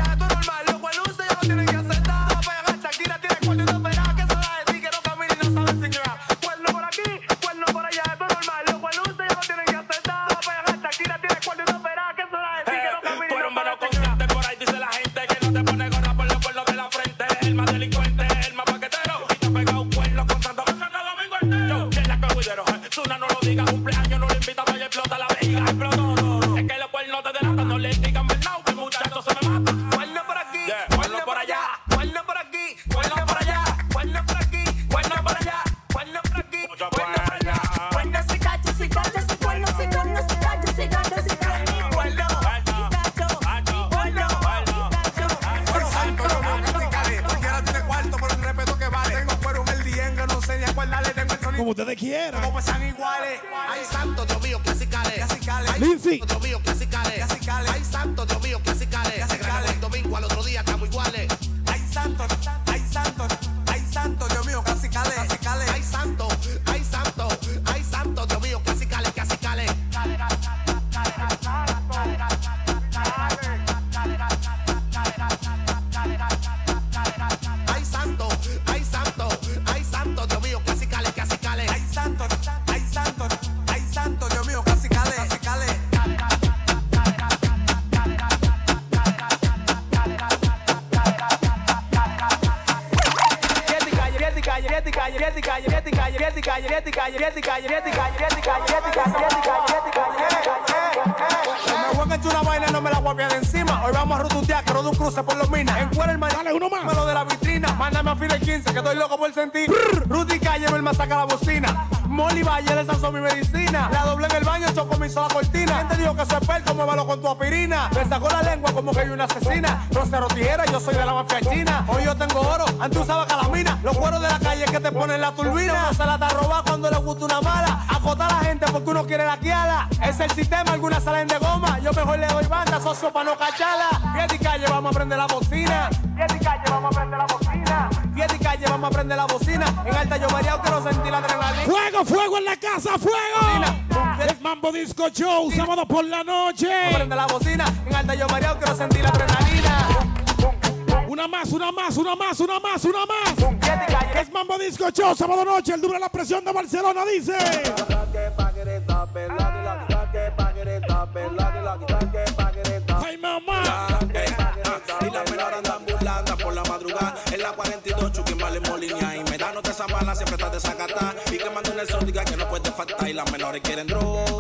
sola cortina. Gente dijo que se experto, muévalo con tu aspirina. Me sacó la lengua como que hay una asesina. Rosero tijera, yo soy de la mafia china. Hoy yo tengo oro, antes usaba calamina. Los cueros de la calle que te ponen la turbina. Se la está roba cuando le gusta una mala. Acota a la gente porque uno quiere la guiala. Es el sistema, algunas salen de goma. Yo mejor le doy banda, socio, para no cacharla. Fiesta y calle, vamos a prender la bocina. Fiesta y calle, vamos a prender la bocina. Fiesta y calle, vamos a prender la bocina. En alta yo variado quiero sentir la adrenalina. Fuego, fuego en la casa, fuego. Es Mambo Disco Show, sábado por la noche. Prende la bocina. En alta yo variado quiero sentir la adrenalina. Una más, una más, una más, una más, una más. Es Mambo Disco Show, sábado noche, el de la presión de Barcelona dice. Ay, mamá. Y las menores andan burlando por la madrugada. En la 42 Chucky vale Molinia. Y me da nota esa mala, siempre está desacata. Y que manden el sol, diga que no puede faltar. Y las menores quieren droga.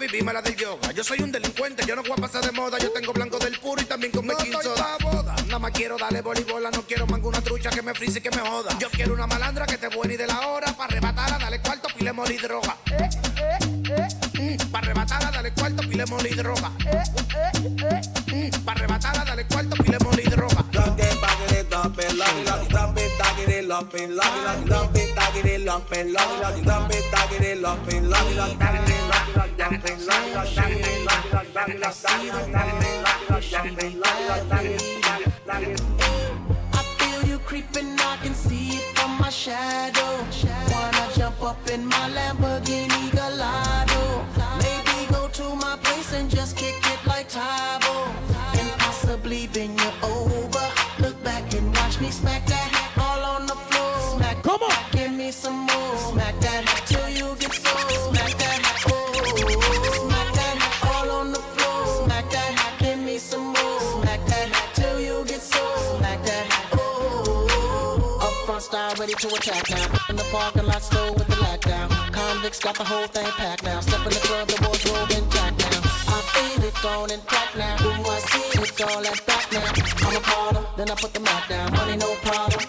Vivirme la del yoga. Yo soy un delincuente, yo no voy a pasar de moda. Yo tengo blanco del puro y también con baking soda. Nada más quiero darle voleibola, no quiero manga una trucha que me frise y que me joda. Yo quiero una malandra que te buena y de la hora. Para arrebatarla, dale cuarto, pile moli droga. Para arrebatarla, dale cuarto, pile moli droga. Para arrebatarla, dale cuarto, pile moli droga. dagen är lång, men lång, lång, lång, men dagen är lång, men lång, lång, dagen är lång, lång, lång, men lång, lång, dagen är lång, lång, lång, men dagen är lång, lång, men lång, lång, dagen är lång, lång. I feel you creeping, I can see it from my shadow. Wanna jump up in my Lamborghini. To attack now. In the parking lot slow with the lockdown. Convicts got the whole thing packed now. Step in the club, the boys wardrobe intact now. I feel it going and crack now. Ooh, I see it all that back now. I'm a parter, then I put the mat down. Money no problem,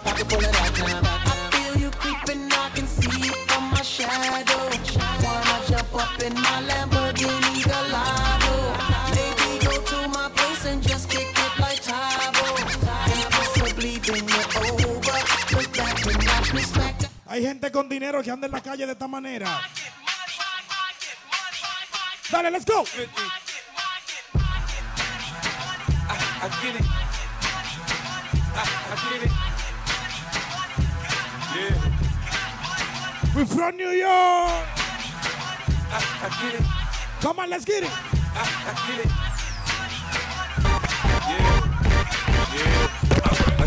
con dinero que anda en la calle de esta manera. Dale, let's go. I get it. I, I get it. Yeah. We from New York. Come on, let's get it.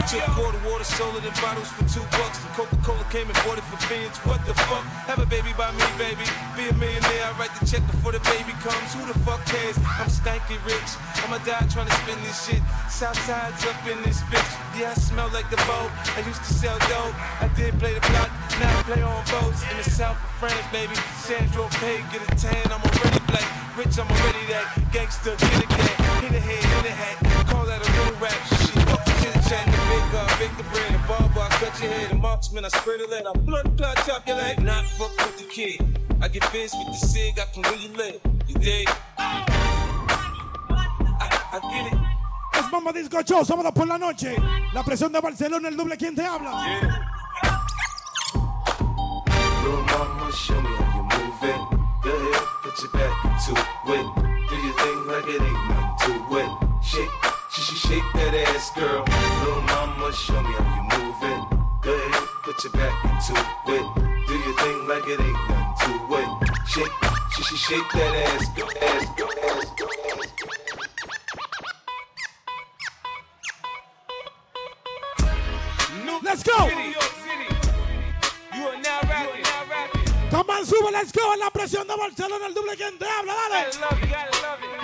Took a quarter water, sold it in bottles for two bucks. And Coca-Cola came and bought it for beans. What the fuck? Have a baby by me, baby. Be a millionaire. I write the check before the baby comes. Who the fuck cares? I'm stanky rich. I'ma die trying to spend this shit. Southside's up in this bitch. Yeah, I smell like the boat. I used to sell dope. I did play the block. Now I play on boats in the south of France, baby. Sandro Pay, get a tan. I'm already black. Rich, I'm already that. Gangster, get a cat. Hit a head, hit a hat. Call that a real rap. Gun, bake the bread. The barber, I cut your head. The marksman, I spread a lead. I blood clot, chop your leg. Not fuck with the kid. I get biz with the cig. I can really live. You dig? I, I get it. Es Mambo Disco Show, sábado por la noche. La presión de Barcelona, el doble, ¿quién te habla? Little mama, show me how you move it. Go ahead, put your back into it. Do your thing like it ain't nothing to it. Shake, she shake that ass, girl. Little mama, show me how you move it. Go ahead, put your back into it. Do your thing like it ain't nothing to it. Shake, she, she shake that ass, girl, ass, girl, ass. Let's go. Come on, sube, let's go. La presión de Barcelona, el doble que entra, habla, dale.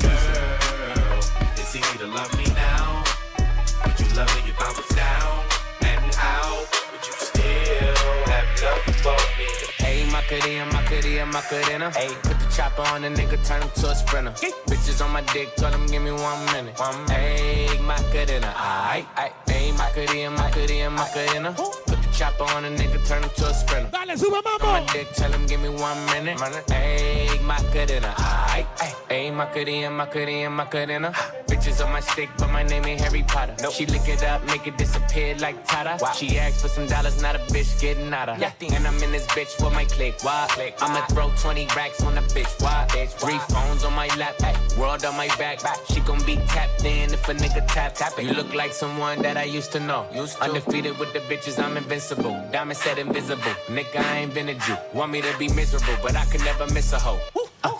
It's easy to love me now. Would you love me if I was down and out? Would you still have love for me? Hey, Macarena, Macarena, Macarena. Hey, put the chopper on the nigga, turn him to a sprinter. Bitches on my dick, tell him give me one minute. One Hey, Macarena, aight, aight. Hey, Macarena, Macarena, Macarena. Put the chopper on a nigga, turn him to a sprinter. Dale, sube, On mambo. my dick, tell him give me one minute. Hey, Macarena. Hey, Macarena, Macarena, Macarena. Bitches on my stick, but my name ain't Harry Potter. She lick it up, make it disappear like Tata. She asked for some dollars, not a bitch getting nada. And I'm in this bitch with my click. Why? I'ma throw 20 racks on a bitch. Why? Three phones on my lap, ay, world on my back. She gon' be tapped in if a nigga tap. tap it. You look like someone that I used to know. Undefeated with the bitches, I'm invincible. Diamond said invisible. Nigga, I ain't been a Jew. Want me to be miserable, but I can never miss a hoe.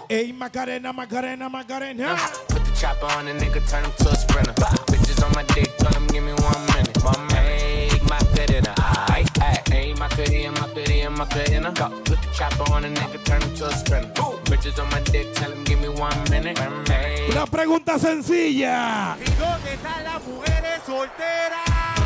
Hey, Macarena, Macarena, Macarena. Put the chopper on the nigga, turn him to a sprinter. Bitches on my dick, tell him give me one minute. One minute. Macarena, aight, aight. Hey, Macarena, Macarena, Macarena. Put the chopper on the nigga, turn him to a sprinter. Bitches on my dick, tell him give me one minute. Hey. Una pregunta sencilla. ¿Y dónde están las mujeres solteras?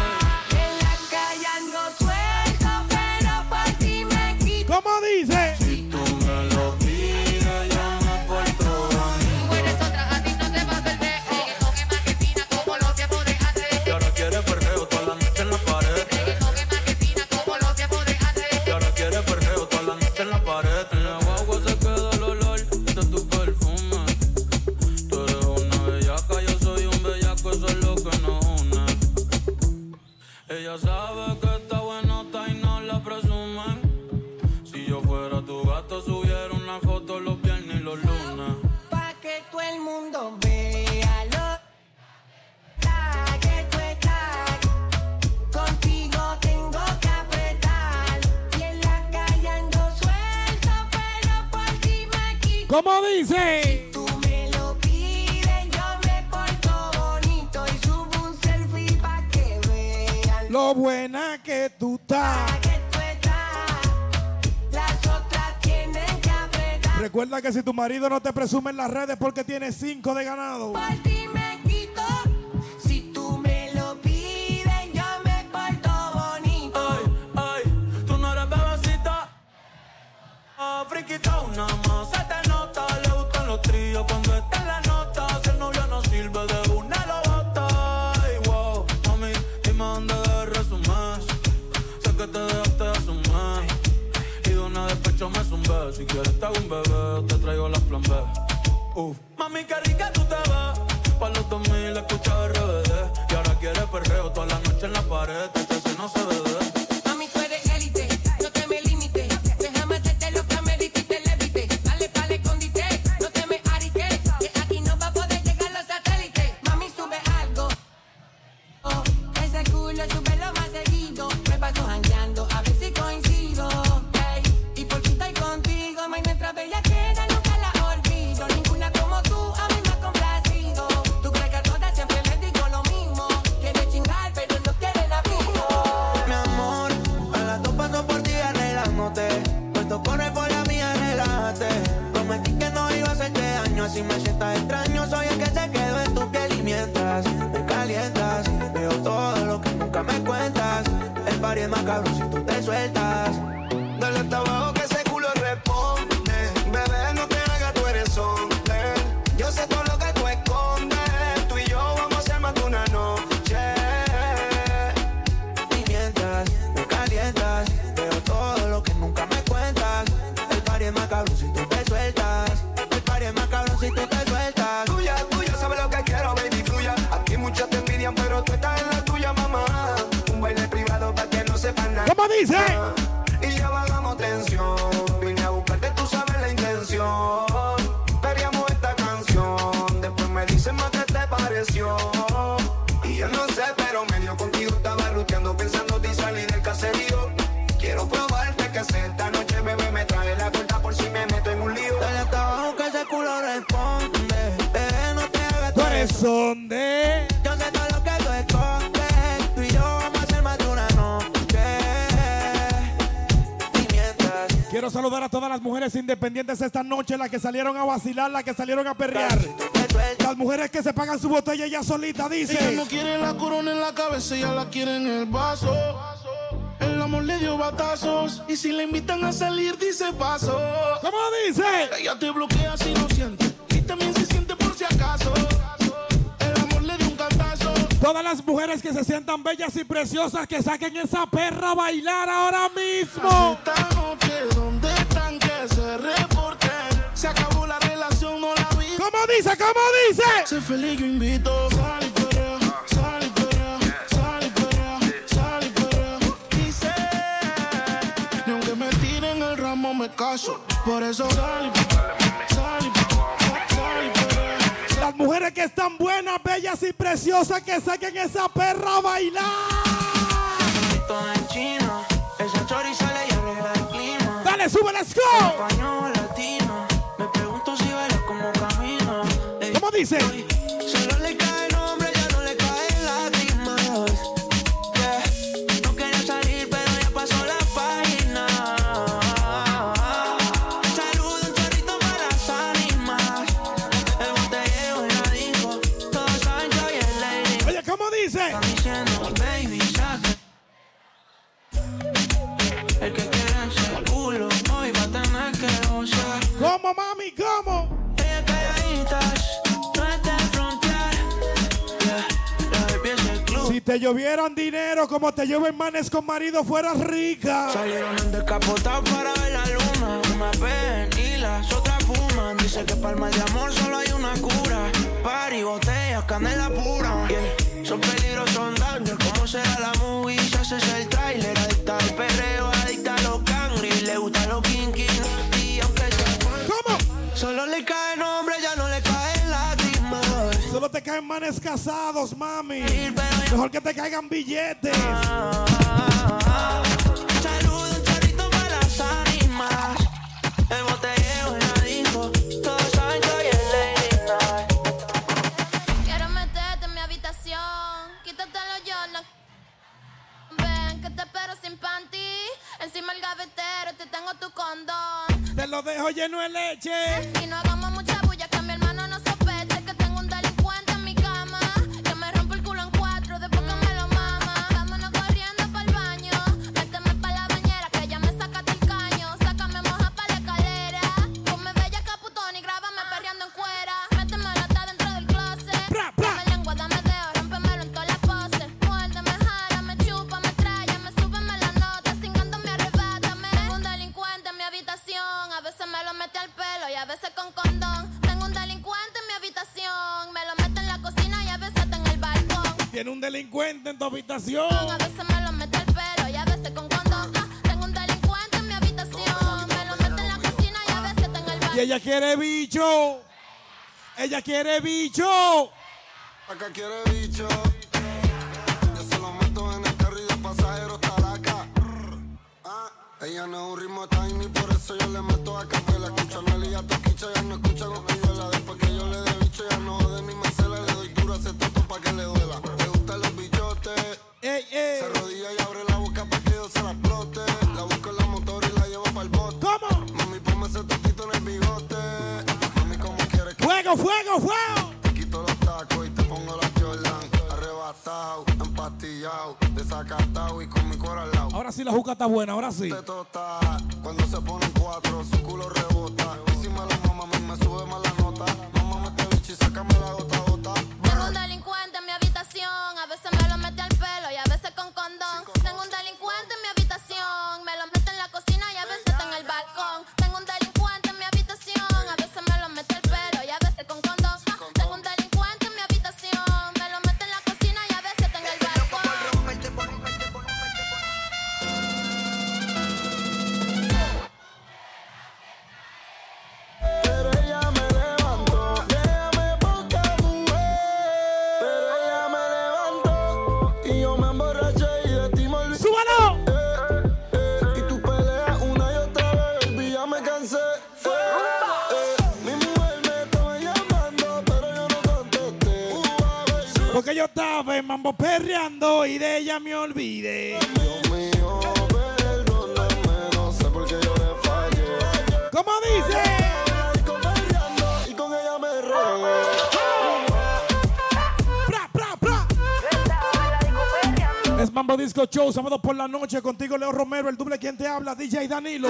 Que si tu marido no te presume en las redes porque tiene cinco de ganado. Por ti me noche, las que salieron a vacilar, las que salieron a perrear. Las mujeres que se pagan su botella ya solita, Ella dice. no quiere la corona en la cabeza, ella la quiere en el vaso. El amor le dio batazos. Y si le invitan a salir, dice paso. ¿Cómo dice? Ella te bloquea si lo siente. Y también se siente por si acaso. El amor le dio un cantazo. Todas las mujeres que se sientan bellas y preciosas, que saquen esa perra a bailar ahora mismo. Dice? ¿Cómo dice? Sé feliz, yo invito. Sal y perrea, sal y perrea, sal y perrea, sal y perrea. Y sé, ni aunque me tiren el ramo me caso. Por eso sal y perrea, sal y y. Las mujeres que están buenas, bellas y preciosas, que saquen esa perra a bailar. todo en China. Esa chori sale y arregla el clima. Dale, sube, let's go. Español, latino. Me pregunto si baila como ¿Cómo dice? Solo le cae nombre, ya no le caen lágrimas. Yeah. No quería salir, pero ya pasó la página. Saludo un chorrito para las ánimas. El botellero ya dijo. Todos saben que hoy es lady. Oye, ¿cómo dice? Están diciendo, baby, saca. El que quiere ese culo, hoy va a tener que gozar. ¿Cómo, mami? ¿Cómo? Te llovieran dinero como te llueven manes con marido, fueras rica. Salieron en descapotado para ver la luna. Una ven y las otras fuman. Dice que para el mal de amor solo hay una cura. Party, botellas, canela pura. Yeah. Son peligros, son daños. ¿Cómo será la movie? Si haces el trailer. Adicta al perreo, adicta a los cangri. Le gusta los kinky. Y aunque sea ¿Cómo? Solo le cae nombre, ya no le. Solo te caen manes casados, mami. Mejor que te caigan billetes. Saludo un chorrito para las ánimas. El botellero ya dijo. Todos saben que hoy es Lady Night. Quiero meterte en mi habitación. Quítatelo yo. No. Ven que te espero sin panty. Encima el gavetero te tengo tu condón. Te lo dejo lleno de leche. Y no hagamos mucha Tiene un delincuente en tu habitación. A veces me lo mete al pelo y a veces con condón. Ah, tengo un delincuente en mi habitación. Me lo mete en la cocina y a veces está en el balcón. Y ella quiere bicho. Ella quiere bicho. Acá quiere bicho. Yo se lo meto en el carro y de pasajero está la acá. Ah, ella no es un ritmo tiny, por eso yo le meto a capela. Escucha Nelly y a Toquicha, ya no escucha con. Después que yo le dé bicho, ya no jode ni Marcela. Le doy duro a ese toto pa' que le duela. Los bichotes. Se arrodilla y abre la boca pa' que yo se la explote. La busco en la motor y la llevo pa'l bote. ¿Cómo? Mami, ponme ese totito en el bigote. Mami, como quieres que Fuego, fuego, fuego. te quito los tacos y te pongo la Jordan. Arrebatado, empastillado, desacatado y con mi cora al lado. Ahora sí la juca está buena, ahora sí. Te tota, cuando se ponen cuatro, su culo rebota. Y si me la mama, me sube más la nota. grave, mambo perreando y de ella me olvidé. Dios mío, perdóname, no sé por qué yo le fallé. ¿Cómo dice? Es Mambo Disco Show, sábado por la noche, contigo Leo Romero, el doble quien te habla, DJ Danilo.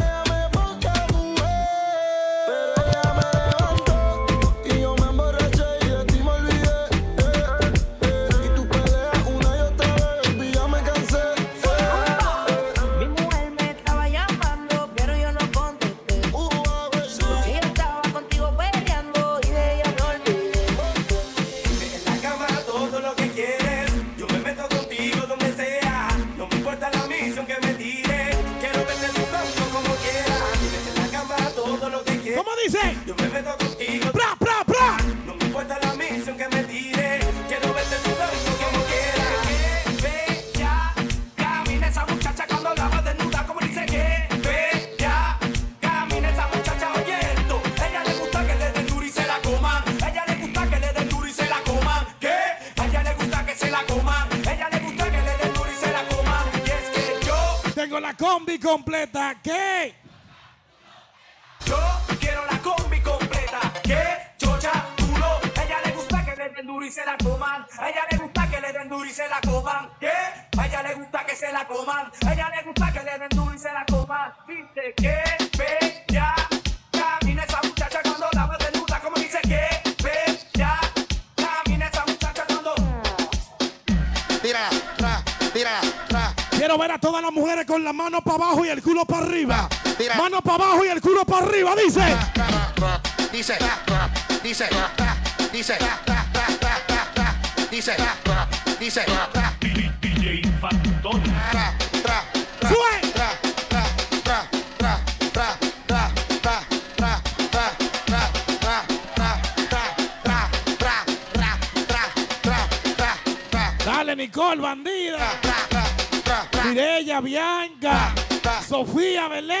completo. abajo y el culo para arriba, dice. Dice, dice, dice, dice, dice. DJ Factor. Dale, Nicole, bandida. Mireya, Bianca, Sofía, Belén.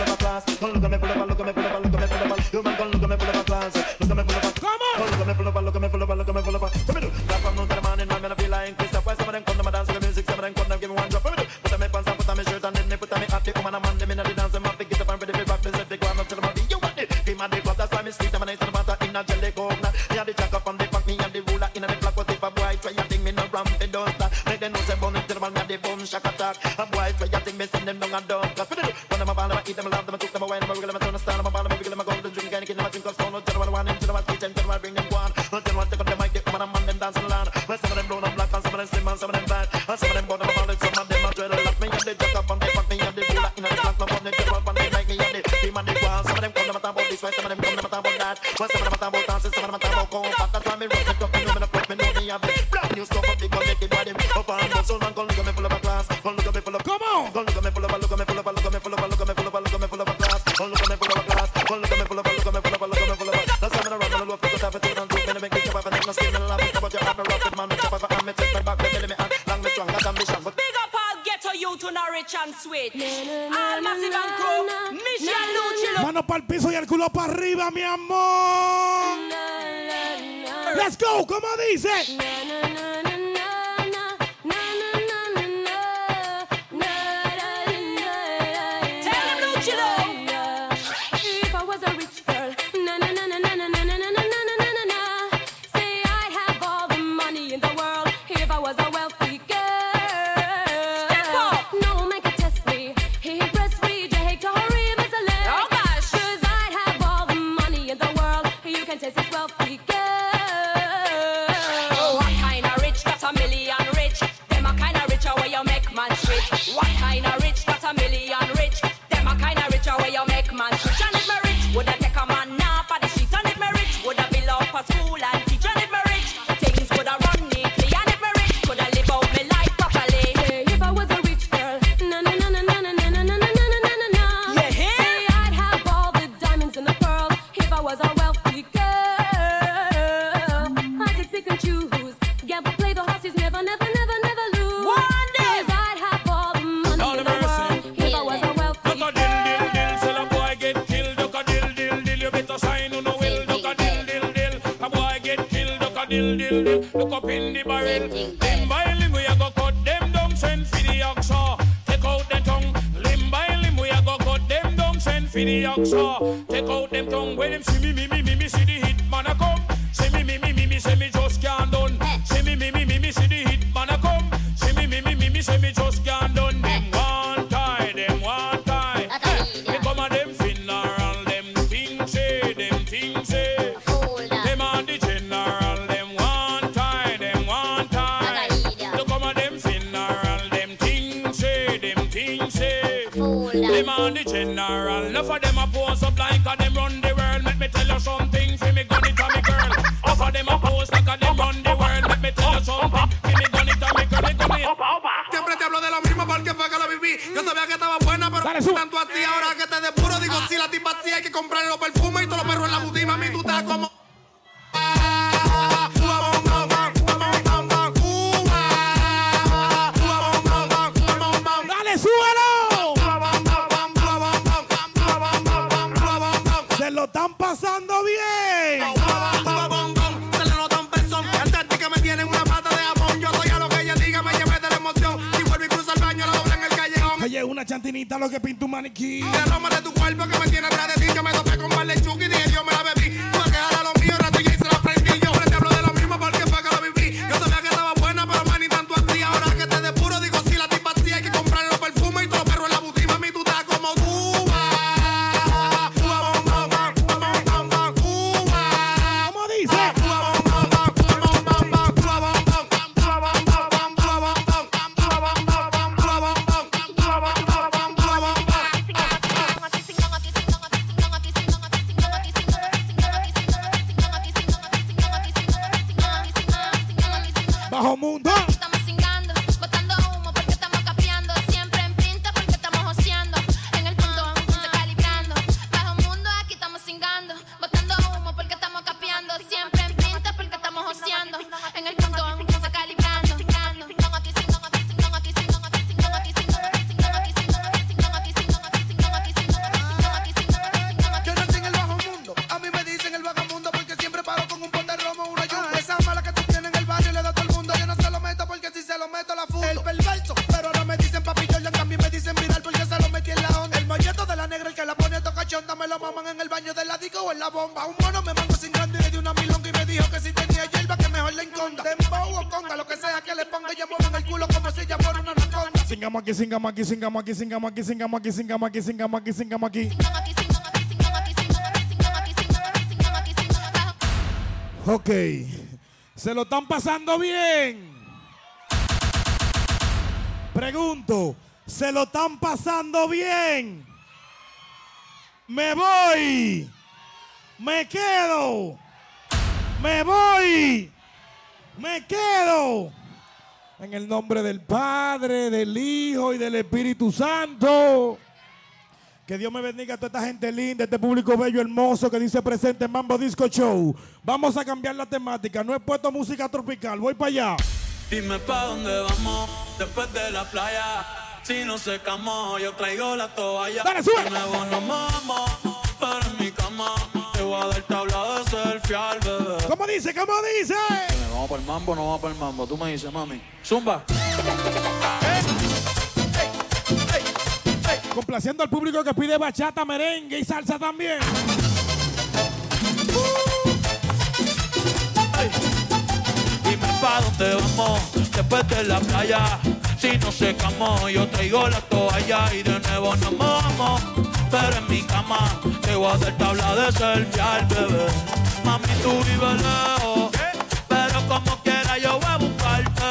¿cómo dice? aquí, aquí, aquí, aquí, aquí, aquí, aquí, aquí. Ok, se lo están pasando bien. Pregunto, ¿se lo están pasando bien? Me voy, me quedo, me voy, me quedo. En el nombre del Padre, del Hijo y del Espíritu Santo. Que Dios me bendiga a toda esta gente linda, este público bello, hermoso que dice presente en Mambo Disco Show. Vamos a cambiar la temática. No he puesto música tropical, voy para allá. Dime para dónde vamos después de la playa. Si no se camó, yo traigo la toalla. Dale, sube te voy a dar tabla de selfie al bebé. ¿Cómo dice? ¿Cómo dice? Vamos para el mambo, no vamos para el mambo. Tú me dices, mami. Zumba. Complaciendo al público que pide bachata, merengue y salsa también. Dime pa' dónde vamos después de la playa. Si no secamos, yo traigo la toalla y de nuevo nos vamos. Pero en mi cama te voy a dar tabla de selfie al bebé. Mami, tú vives lejos, pero como quiera yo voy a buscarte.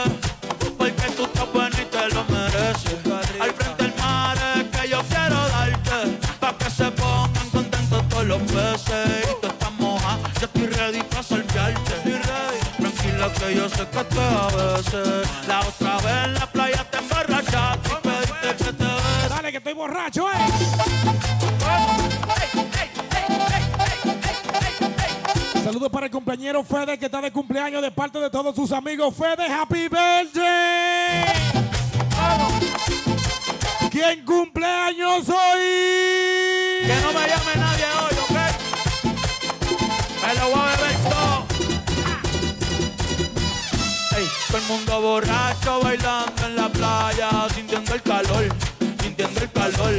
Porque tú estás buena y te lo mereces. Al frente del mar es que yo quiero darte. Pa' que se pongan contentos todos los peces. Y tú estás moja, yo estoy ready. Estoy ready. Tranquila que yo sé que te a veces. La otra vez en la playa borracho, eh. Saludos para el compañero Fede que está de cumpleaños de parte de todos sus amigos. Fede, happy birthday. ¿Quién cumpleaños hoy? Que no me llame nadie hoy, ¿ok? Me lo voy a beber todo. Ey, todo el mundo borracho bailando en la playa, sintiendo el calor, el calor.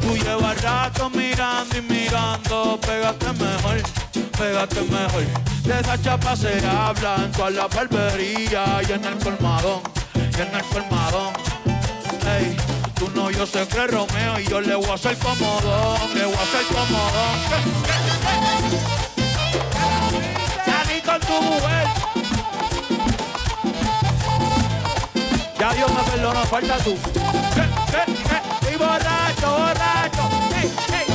Tú llevas rato mirando y mirando, pégate mejor, pégate mejor. De esa chapa se habla en toda la barbería y en el colmadón, y en el colmadón. Ey, tú no, yo sé que Romeo y yo le voy a hacer comodón, le voy a hacer comodón. Salí con tu mujer. Ya Dios me perdonó, falta tú borracho, borracho. Hey, hey.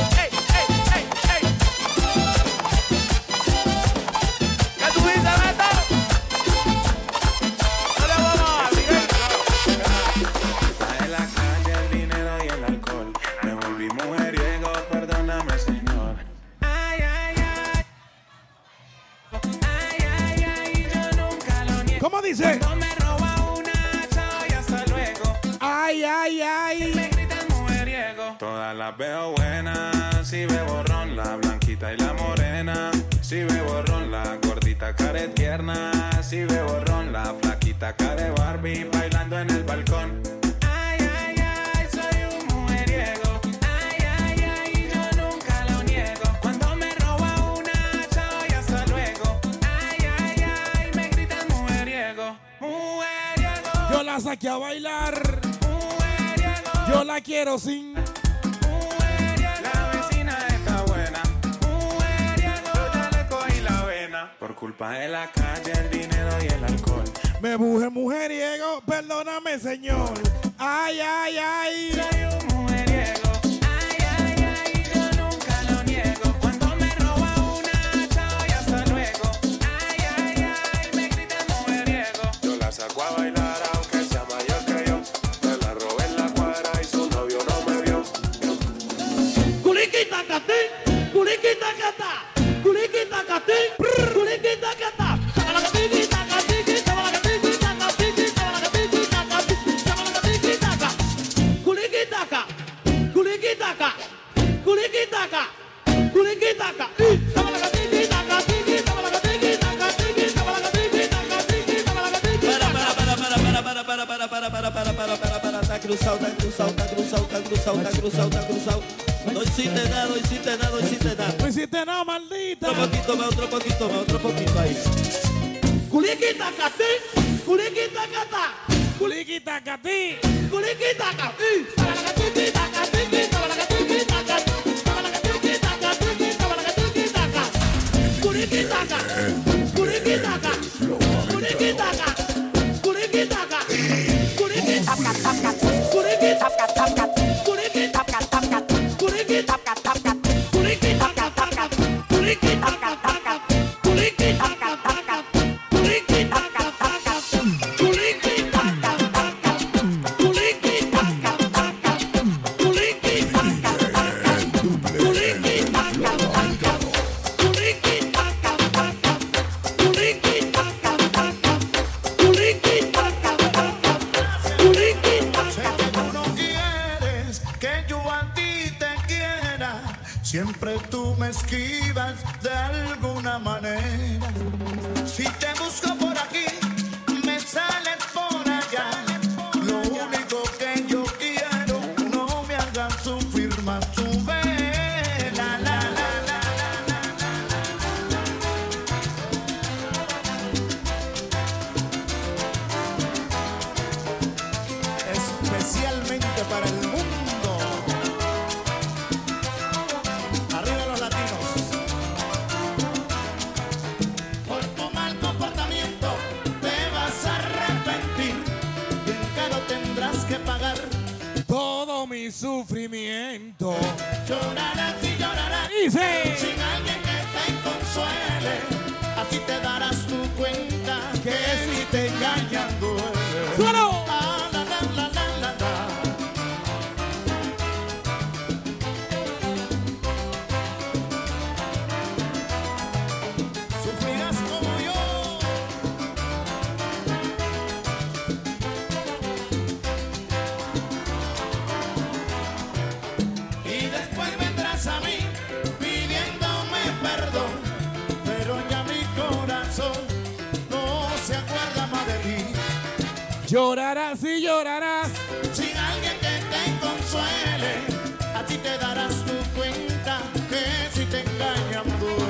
Llorarás y llorarás. Sin alguien que te consuele, a ti te darás tu cuenta que si te engañan duele.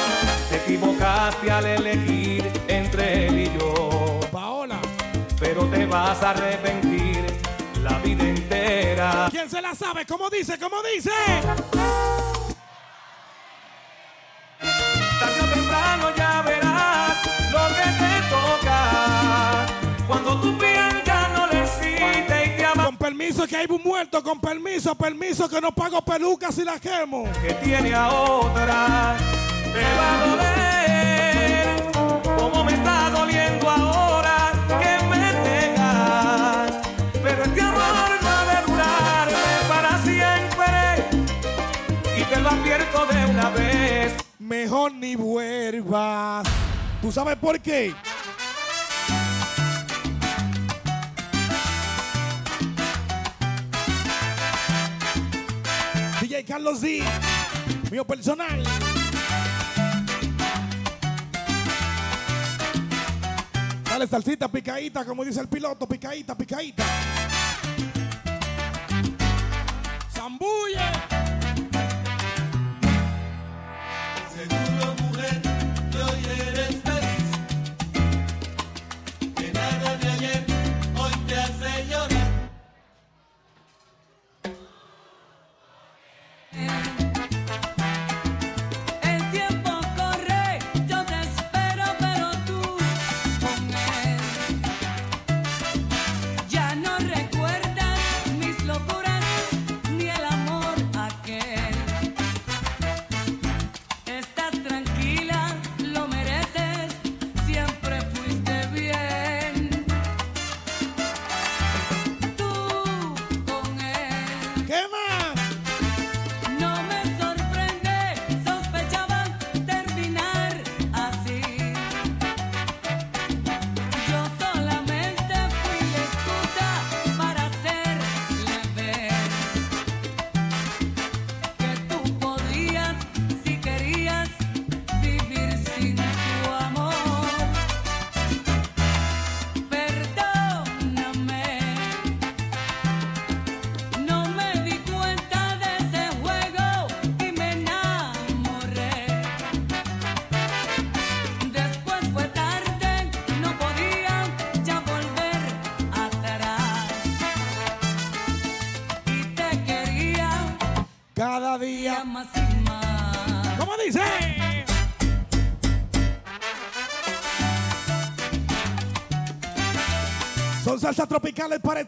Te equivocaste al elegir entre él y yo. Paola. Pero te vas a arrepentir la vida entera. ¿Quién se la sabe? ¿Cómo dice? ¿Cómo dice? Tarde o temprano ya verás lo que te toca. Cuando tu piel ya no le existe y te ama. Con permiso que hay un muerto, con permiso, permiso que no pago pelucas si la quemo. que tiene a otra te va a doler como me está doliendo ahora que me dejas pero amor no ha de durarme para siempre y te lo advierto de una vez Mejor ni vuelvas. ¿Tú sabes por qué? DJ Carlos D, mío personal. Dale salsita picadita, como dice el piloto, picadita, picadita. Zambulle.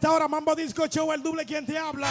Esta hora. Mambo Disco Show, el doble quien te habla.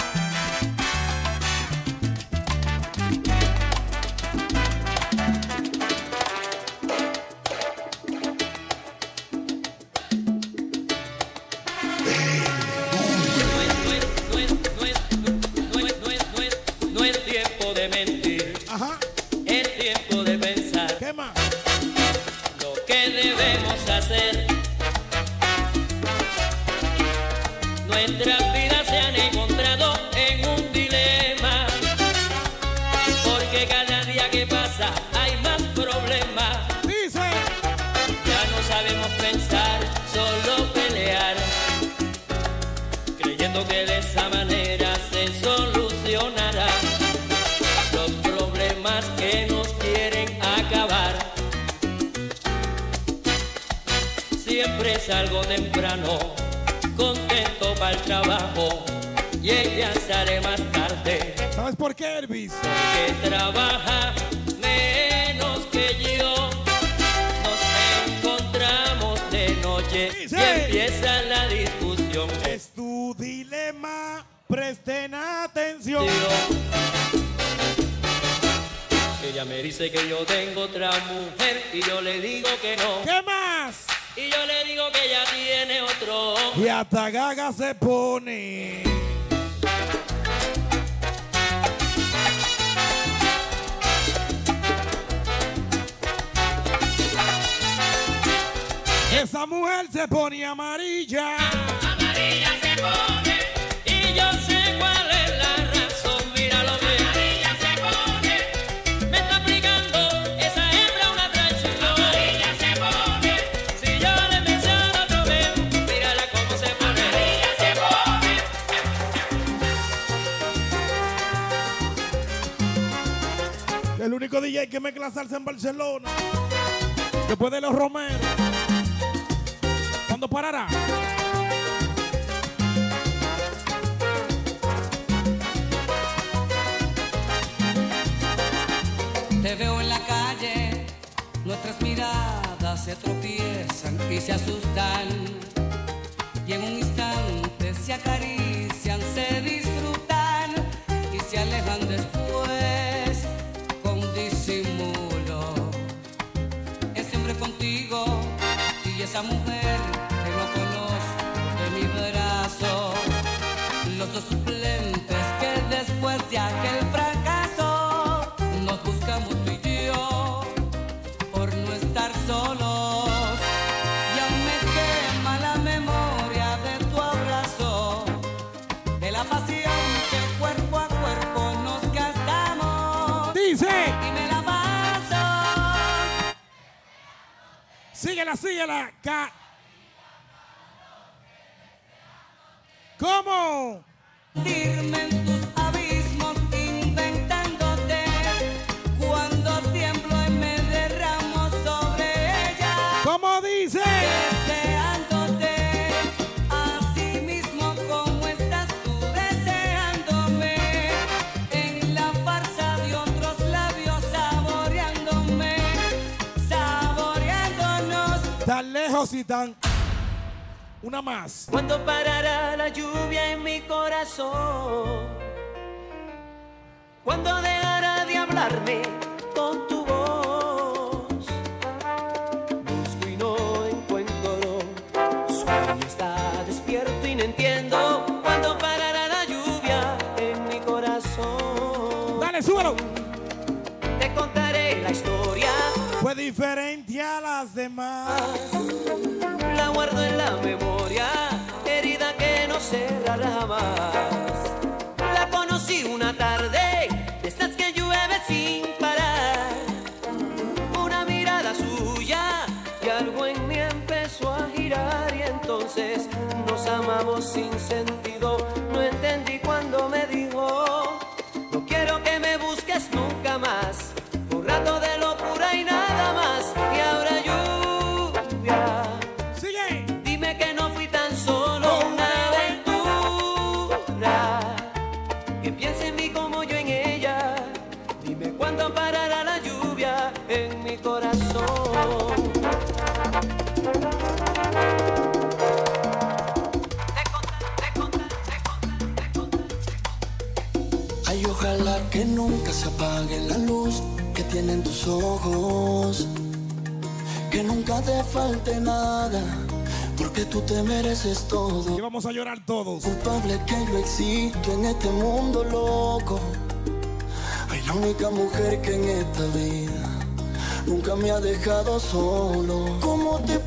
Temprano, contento para el trabajo y ella sale más tarde. ¿Sabes por qué, Elvis? Que trabaja menos que yo. Nos encontramos de noche y empieza la discusión. Es tu dilema, presten atención. Ella me dice que yo tengo otra mujer y yo le digo que no. ¿Qué más? Yo le digo que ella tiene otro. Y hasta gaga se pone. Esa mujer se pone. Amarilla único DJ que mezcla salsa en Barcelona. Después de los Romeros. ¿Cuándo parará? Te veo en la calle, nuestras miradas se tropiezan y se asustan. Y en un instante se acarician, se disfrutan y se alejan después y esa Síguela, síguela. Ca- ¿Cómo? Tan lejos y tan. Una más. ¿Cuándo parará la lluvia en mi corazón? ¿Cuándo dejará de hablarme con tu voz? Diferente a las demás. La guardo en la memoria, herida que no cerrará más. La conocí una tarde, de estas que llueve sin parar. Una mirada suya y algo en mí empezó a girar y entonces nos amamos sin sentido. Tienen tus ojos. Que nunca te falte nada, porque tú te mereces todo. Y vamos a llorar todos. Culpable que yo existo en este mundo loco. Ay, la única mujer que en esta vida nunca me ha dejado solo. ¿Cómo te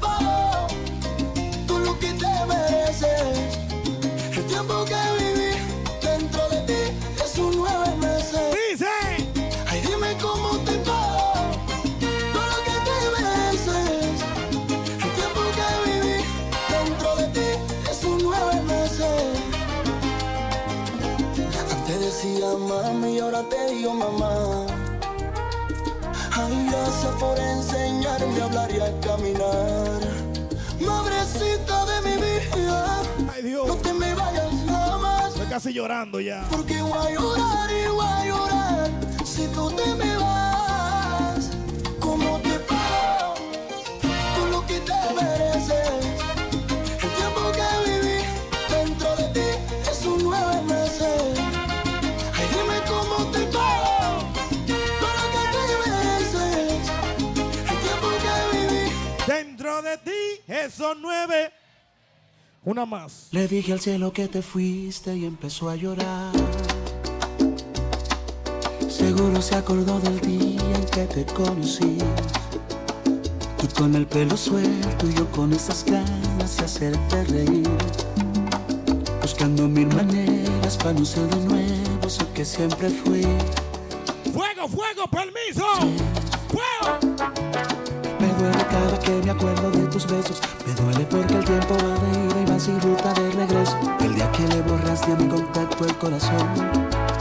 mami y ahora te digo mamá. Ay, gracias por enseñarme a hablar y a caminar. Madrecita de mi vida. Ay, Dios. No te me vayas jamás. Estoy casi llorando ya. Porque voy a llorar y voy a llorar si tú te me vas. Esos nueve. Una más. Le dije al cielo que te fuiste y empezó a llorar. Seguro se acordó del día en que te conocí. Tú con el pelo suelto y yo con esas ganas de hacerte reír. Buscando mil maneras para no ser de nuevo eso que siempre fui. Fuego, fuego, permiso. Cada que me acuerdo de tus besos. Me duele porque el tiempo va de ida y va sin ruta de regreso. El día que le borraste a mi contacto el corazón.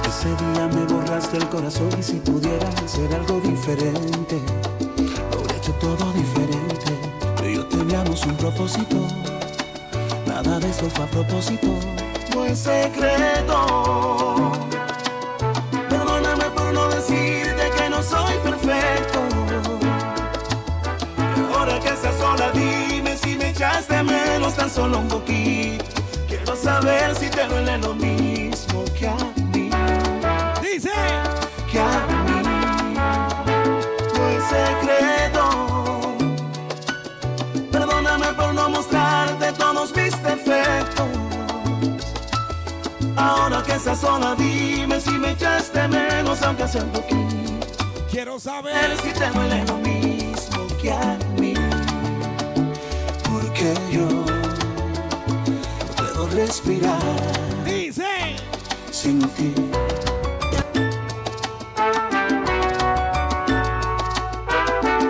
Ese día me borraste el corazón y si pudiera hacer algo diferente, lo hubiera hecho todo diferente. Y yo teníamos un propósito. Nada de eso fue a propósito. No es secreto. Tan solo un poquito. Quiero saber si te duele lo mismo que a mí. Dice que a mí. No es secreto. Perdóname por no mostrarte todos mis defectos. Ahora que estás sola, dime si me echaste menos, aunque sea un poquito. Quiero saber si te duele lo mismo que a mí. Porque yo respirar Dice. sin ti.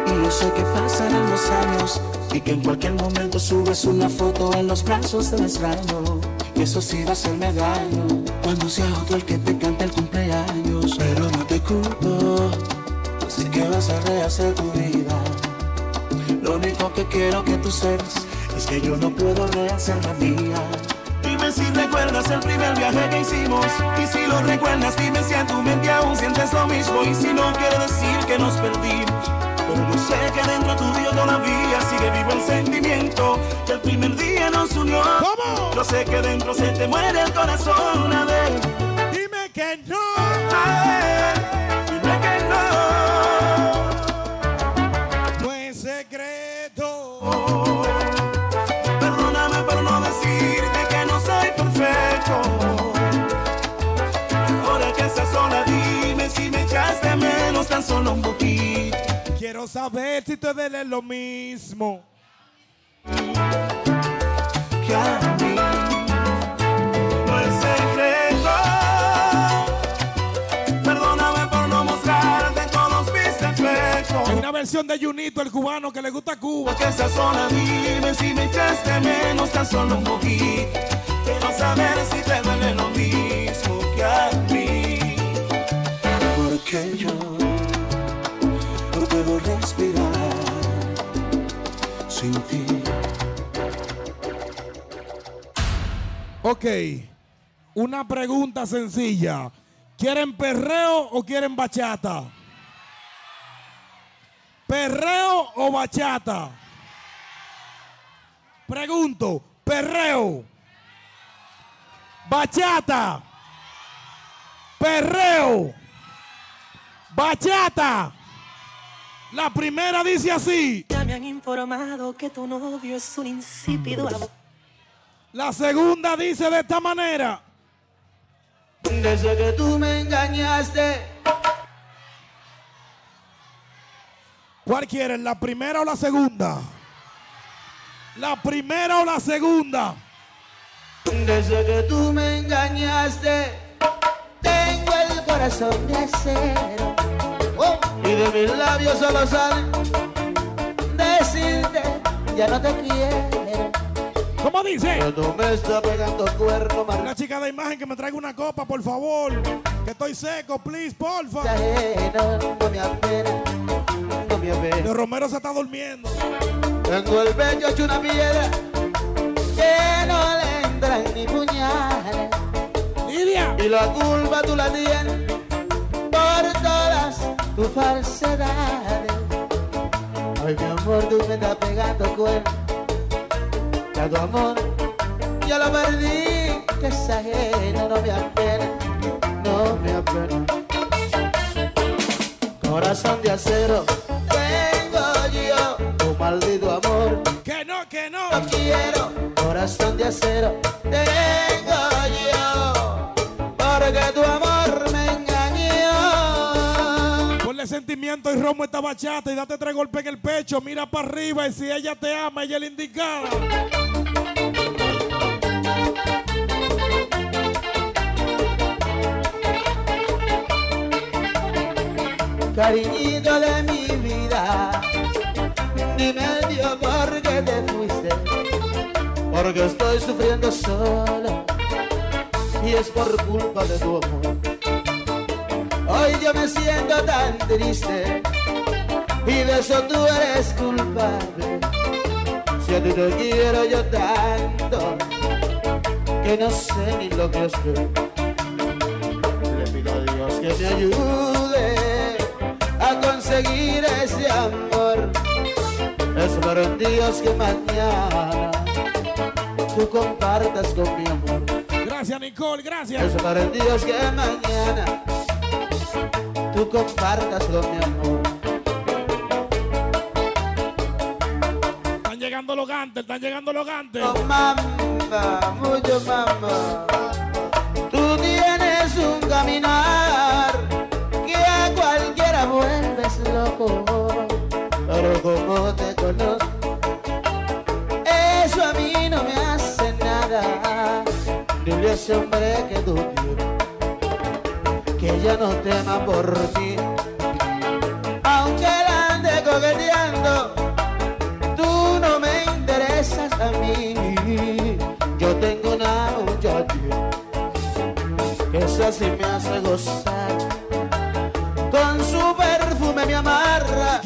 Y yo sé que pasarán los años y que en cualquier momento subes una foto en los brazos del extraño. Y eso sí va a hacerme daño cuando sea otro el que te cante el cumpleaños. Pero no te culpo, sé que vas a rehacer tu vida. Lo único que quiero que tú sepas es que yo no puedo rehacer la mía. Si recuerdas el primer viaje que hicimos. Y si lo recuerdas dime si en tu mente aún sientes lo mismo. Y si no quiere decir que nos perdimos. Pero yo sé que dentro tuyo todavía sigue vivo el sentimiento Que el primer día nos unió. Yo sé que dentro se te muere el corazón solo un poquito. Quiero saber si te duele lo mismo. Que a mí no es secreto. Perdóname por no mostrarte todos mis defectos. Hay una versión de Junito, el cubano que le gusta Cuba. Que estás sola, dime si me echaste menos tan solo un poquito. Quiero saber si te duele lo mismo que a mí. Porque yo respirar sin ti. Ok, una pregunta sencilla. ¿Quieren perreo o quieren bachata? ¿Perreo o bachata? Pregunto, ¿perreo? ¿Bachata? perreo, bachata. La primera dice así. Ya me han informado que tu novio es un insípido La segunda dice de esta manera. Desde que tú me engañaste. ¿Cuál quieren? ¿La primera o la segunda? ¿La primera o la segunda? Desde que tú me engañaste, tengo el corazón de acero. Y de mis labios solo sale decirte, ya no te quiero. ¿Cómo dice? Me pegando cuerno, mar- La chica de imagen que me traiga una copa, por favor. Que estoy seco, please, porfa. ajeno, no me apena, no me apena. De Romero se está durmiendo. Tengo el pecho hecho una piedra que no le entran ni puñales. Lidia. Y la culpa tú la tienes todas tus falsedades. Ay, mi amor, tú me estás pegando cuerno. Ya tu amor, ya lo perdí, que es ajeno, no me apena, no me apena. Corazón de acero, tengo yo, tu maldito amor. Que no, que no. No quiero, corazón de acero, tengo yo, sentimiento y romo esta bachata y date tres golpes en el pecho. Mira para arriba y si ella te ama, ella es la indicada. Cariñito de mi vida, dime Dios por qué te fuiste, porque estoy sufriendo solo y es por culpa de tu amor. Hoy yo me siento tan triste y de eso tú eres culpable. Si a ti te quiero yo tanto que no sé ni lo que estoy. Le pido a Dios que me ayude a conseguir ese amor. Espero en Dios que mañana tú compartas con mi amor. Gracias, Nicole, gracias. Espero en Dios que mañana tú compartas con mi amor. Están llegando los gantes, están llegando los gantes. Oh, mamá, mucho mamá. Tú tienes un caminar que a cualquiera vuelves loco. Pero como te conozco, eso a mí no me hace nada. Dile a ese hombre que tú ya no tema por ti. Aunque la ande coqueteando, tú no me interesas a mí. Yo tengo una muchacha que esa sí me hace gozar. Con su perfume me amarra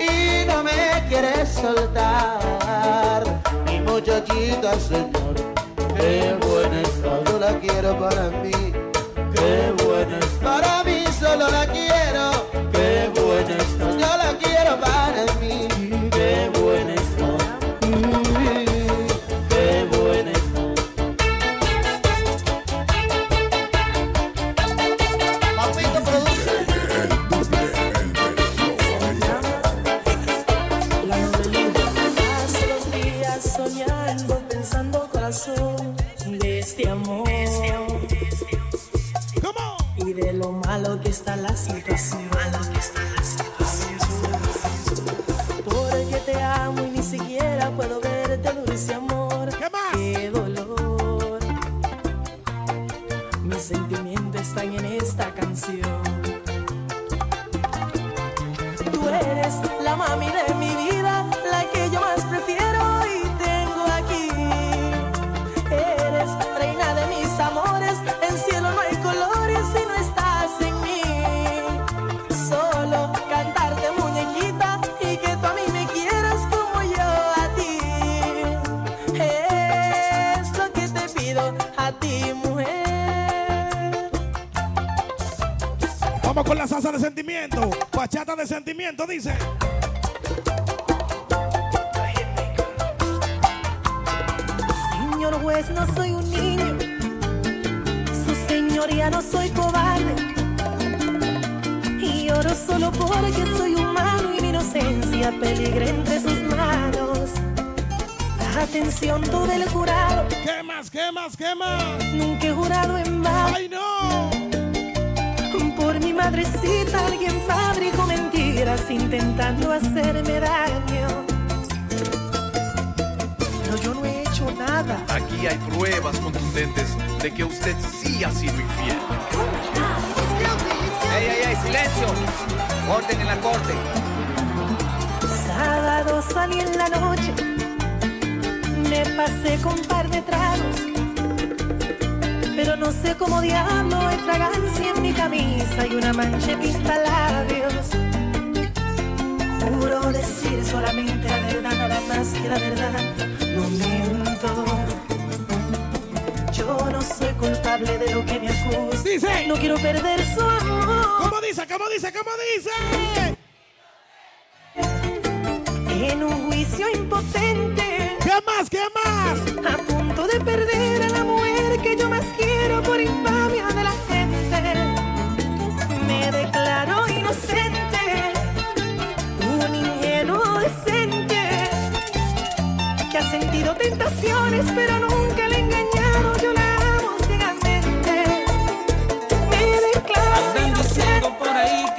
y no me quiere soltar. Mi muchachita, señor, qué buena está. Yo la quiero para mí.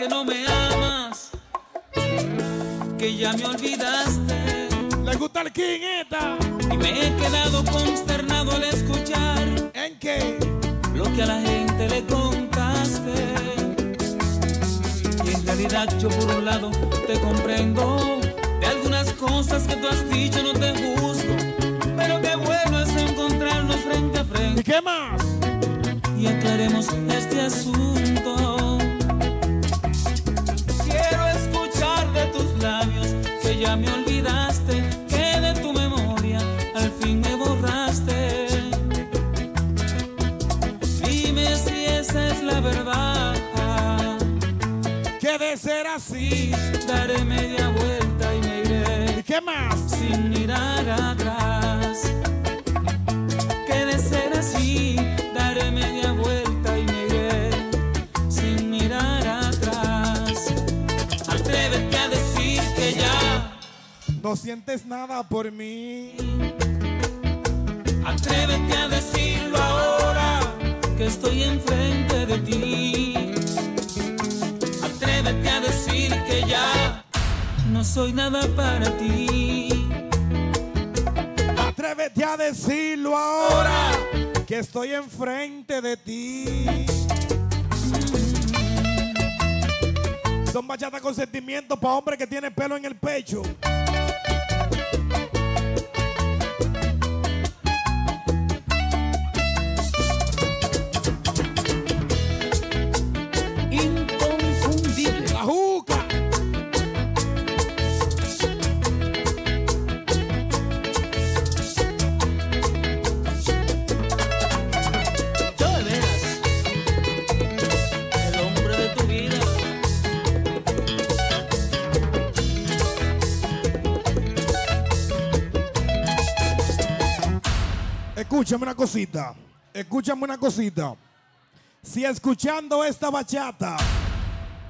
No me amas, que ya me olvidaste. ¿Le gusta el King esta? Y me he quedado consternado al escuchar. ¿En qué? Lo que a la gente le contaste. Y en realidad yo por un lado te comprendo. De algunas cosas que tú has dicho no te juzgo. Pero qué bueno es encontrarnos frente a frente. ¿Y qué más? Y aclaremos este asunto. Me olvidaste, que de tu memoria al fin me borraste. Dime si esa es la verdad. Que de ser así. Daré No sientes nada por mí. Atrévete a decirlo ahora que estoy enfrente de ti. Atrévete a decir que ya no soy nada para ti. Atrévete a decirlo ahora. Que estoy enfrente de ti. Son bachatas con sentimientos para hombre que tiene pelo en el pecho. Escúchame una cosita. Escúchame una cosita. Si escuchando esta bachata,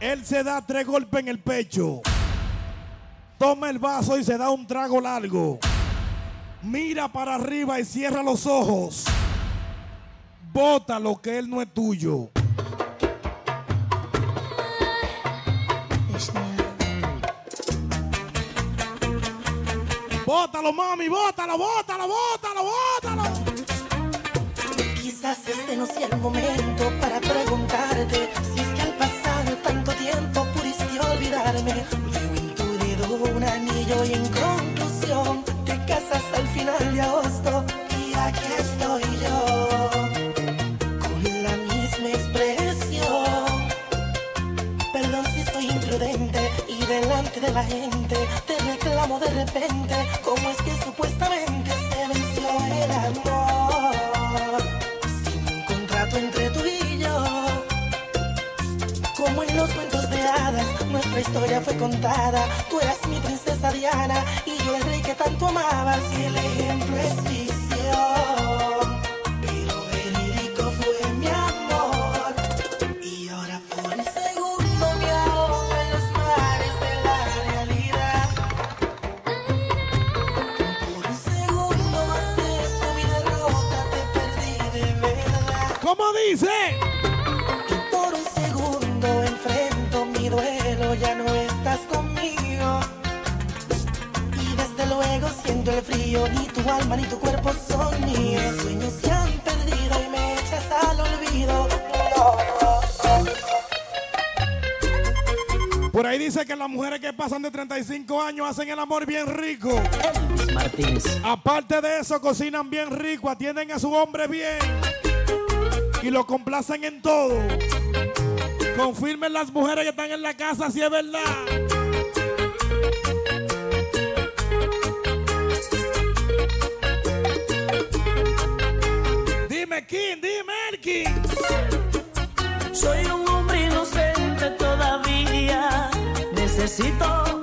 él se da tres golpes en el pecho, toma el vaso y se da un trago largo, mira para arriba y cierra los ojos, bota lo que él no es tuyo. Bótalo, mami, bótalo, bótalo, bótalo, bótalo. Quizás este no sea el momento para preguntarte si es que al pasar tanto tiempo pudiste olvidarme. Veo en tu dedo un anillo y en conclusión te casas al final de agosto y aquí estoy yo con la misma expresión. Perdón si soy imprudente y delante de la gente te reclamo de repente cómo es que supuestamente se venció el amor Como en los cuentos de hadas, nuestra historia fue contada. Tú eras mi princesa Diana y yo el rey que tanto amabas. Y el ejemplo es ficción, pero el fue mi amor. Y ahora por el segundo me ahogo en los mares de la realidad. Por el segundo acepto mi derrota, te perdí de verdad. ¿Cómo dice? Siento el frío, ni tu alma ni tu cuerpo son míos. Sueños se han perdido y me echas al olvido. Por ahí dice que las mujeres que pasan de 35 años hacen el amor bien rico. Martínez. Aparte de eso, cocinan bien rico, atienden a su hombre bien y lo complacen en todo. Confirmen las mujeres que están en la casa si es verdad. Quién, dime Elkin. Soy un hombre inocente todavía. Necesito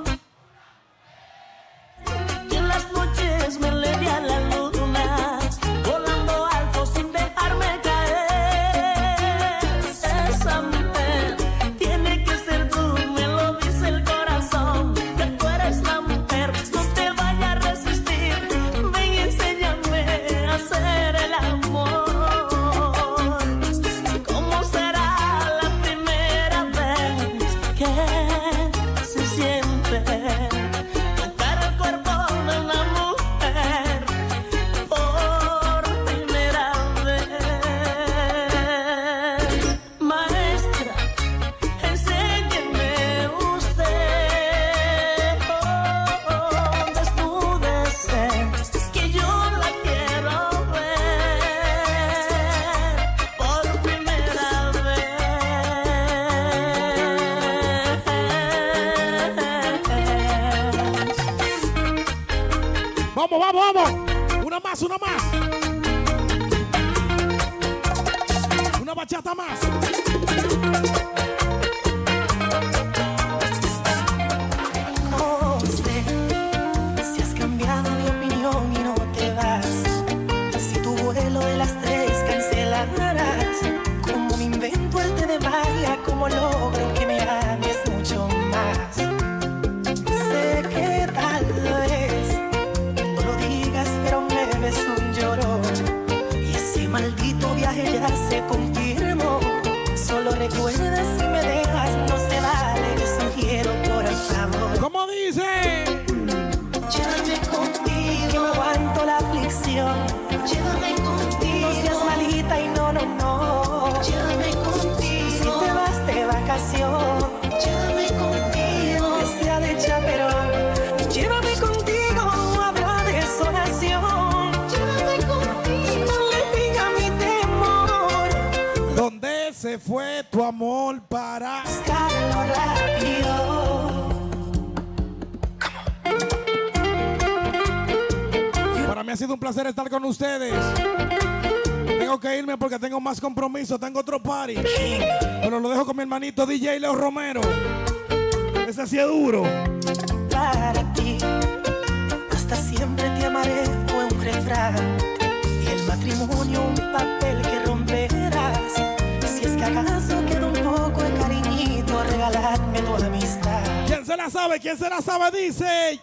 party. Pero lo dejo con mi hermanito DJ Leo Romero. Ese sí es duro. para ti. Hasta siempre te amaré fue un refrán. Y el matrimonio un papel que romperás. Si es que acaso queda un poco de cariñito, regaladme tu amistad. ¿Quién se la sabe? ¿Quién se la sabe? Dice.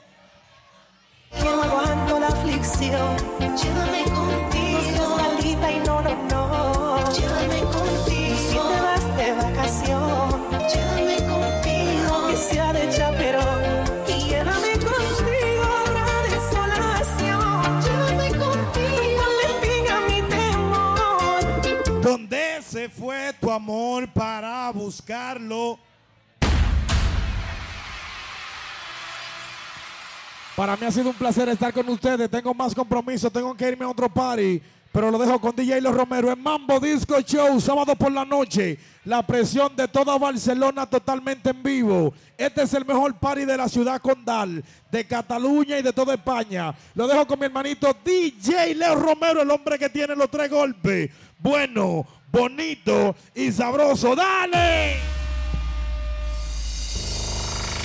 Para mí ha sido un placer estar con ustedes. Tengo más compromiso, tengo que irme a otro party. Pero lo dejo con DJ Los Romero en Mambo Disco Show, sábado por la noche. La presión de toda Barcelona totalmente en vivo. Este es el mejor party de la ciudad condal, de Cataluña y de toda España. Lo dejo con mi hermanito DJ Leo Romero, el hombre que tiene los tres golpes. Bueno, bonito y sabroso. ¡Dale!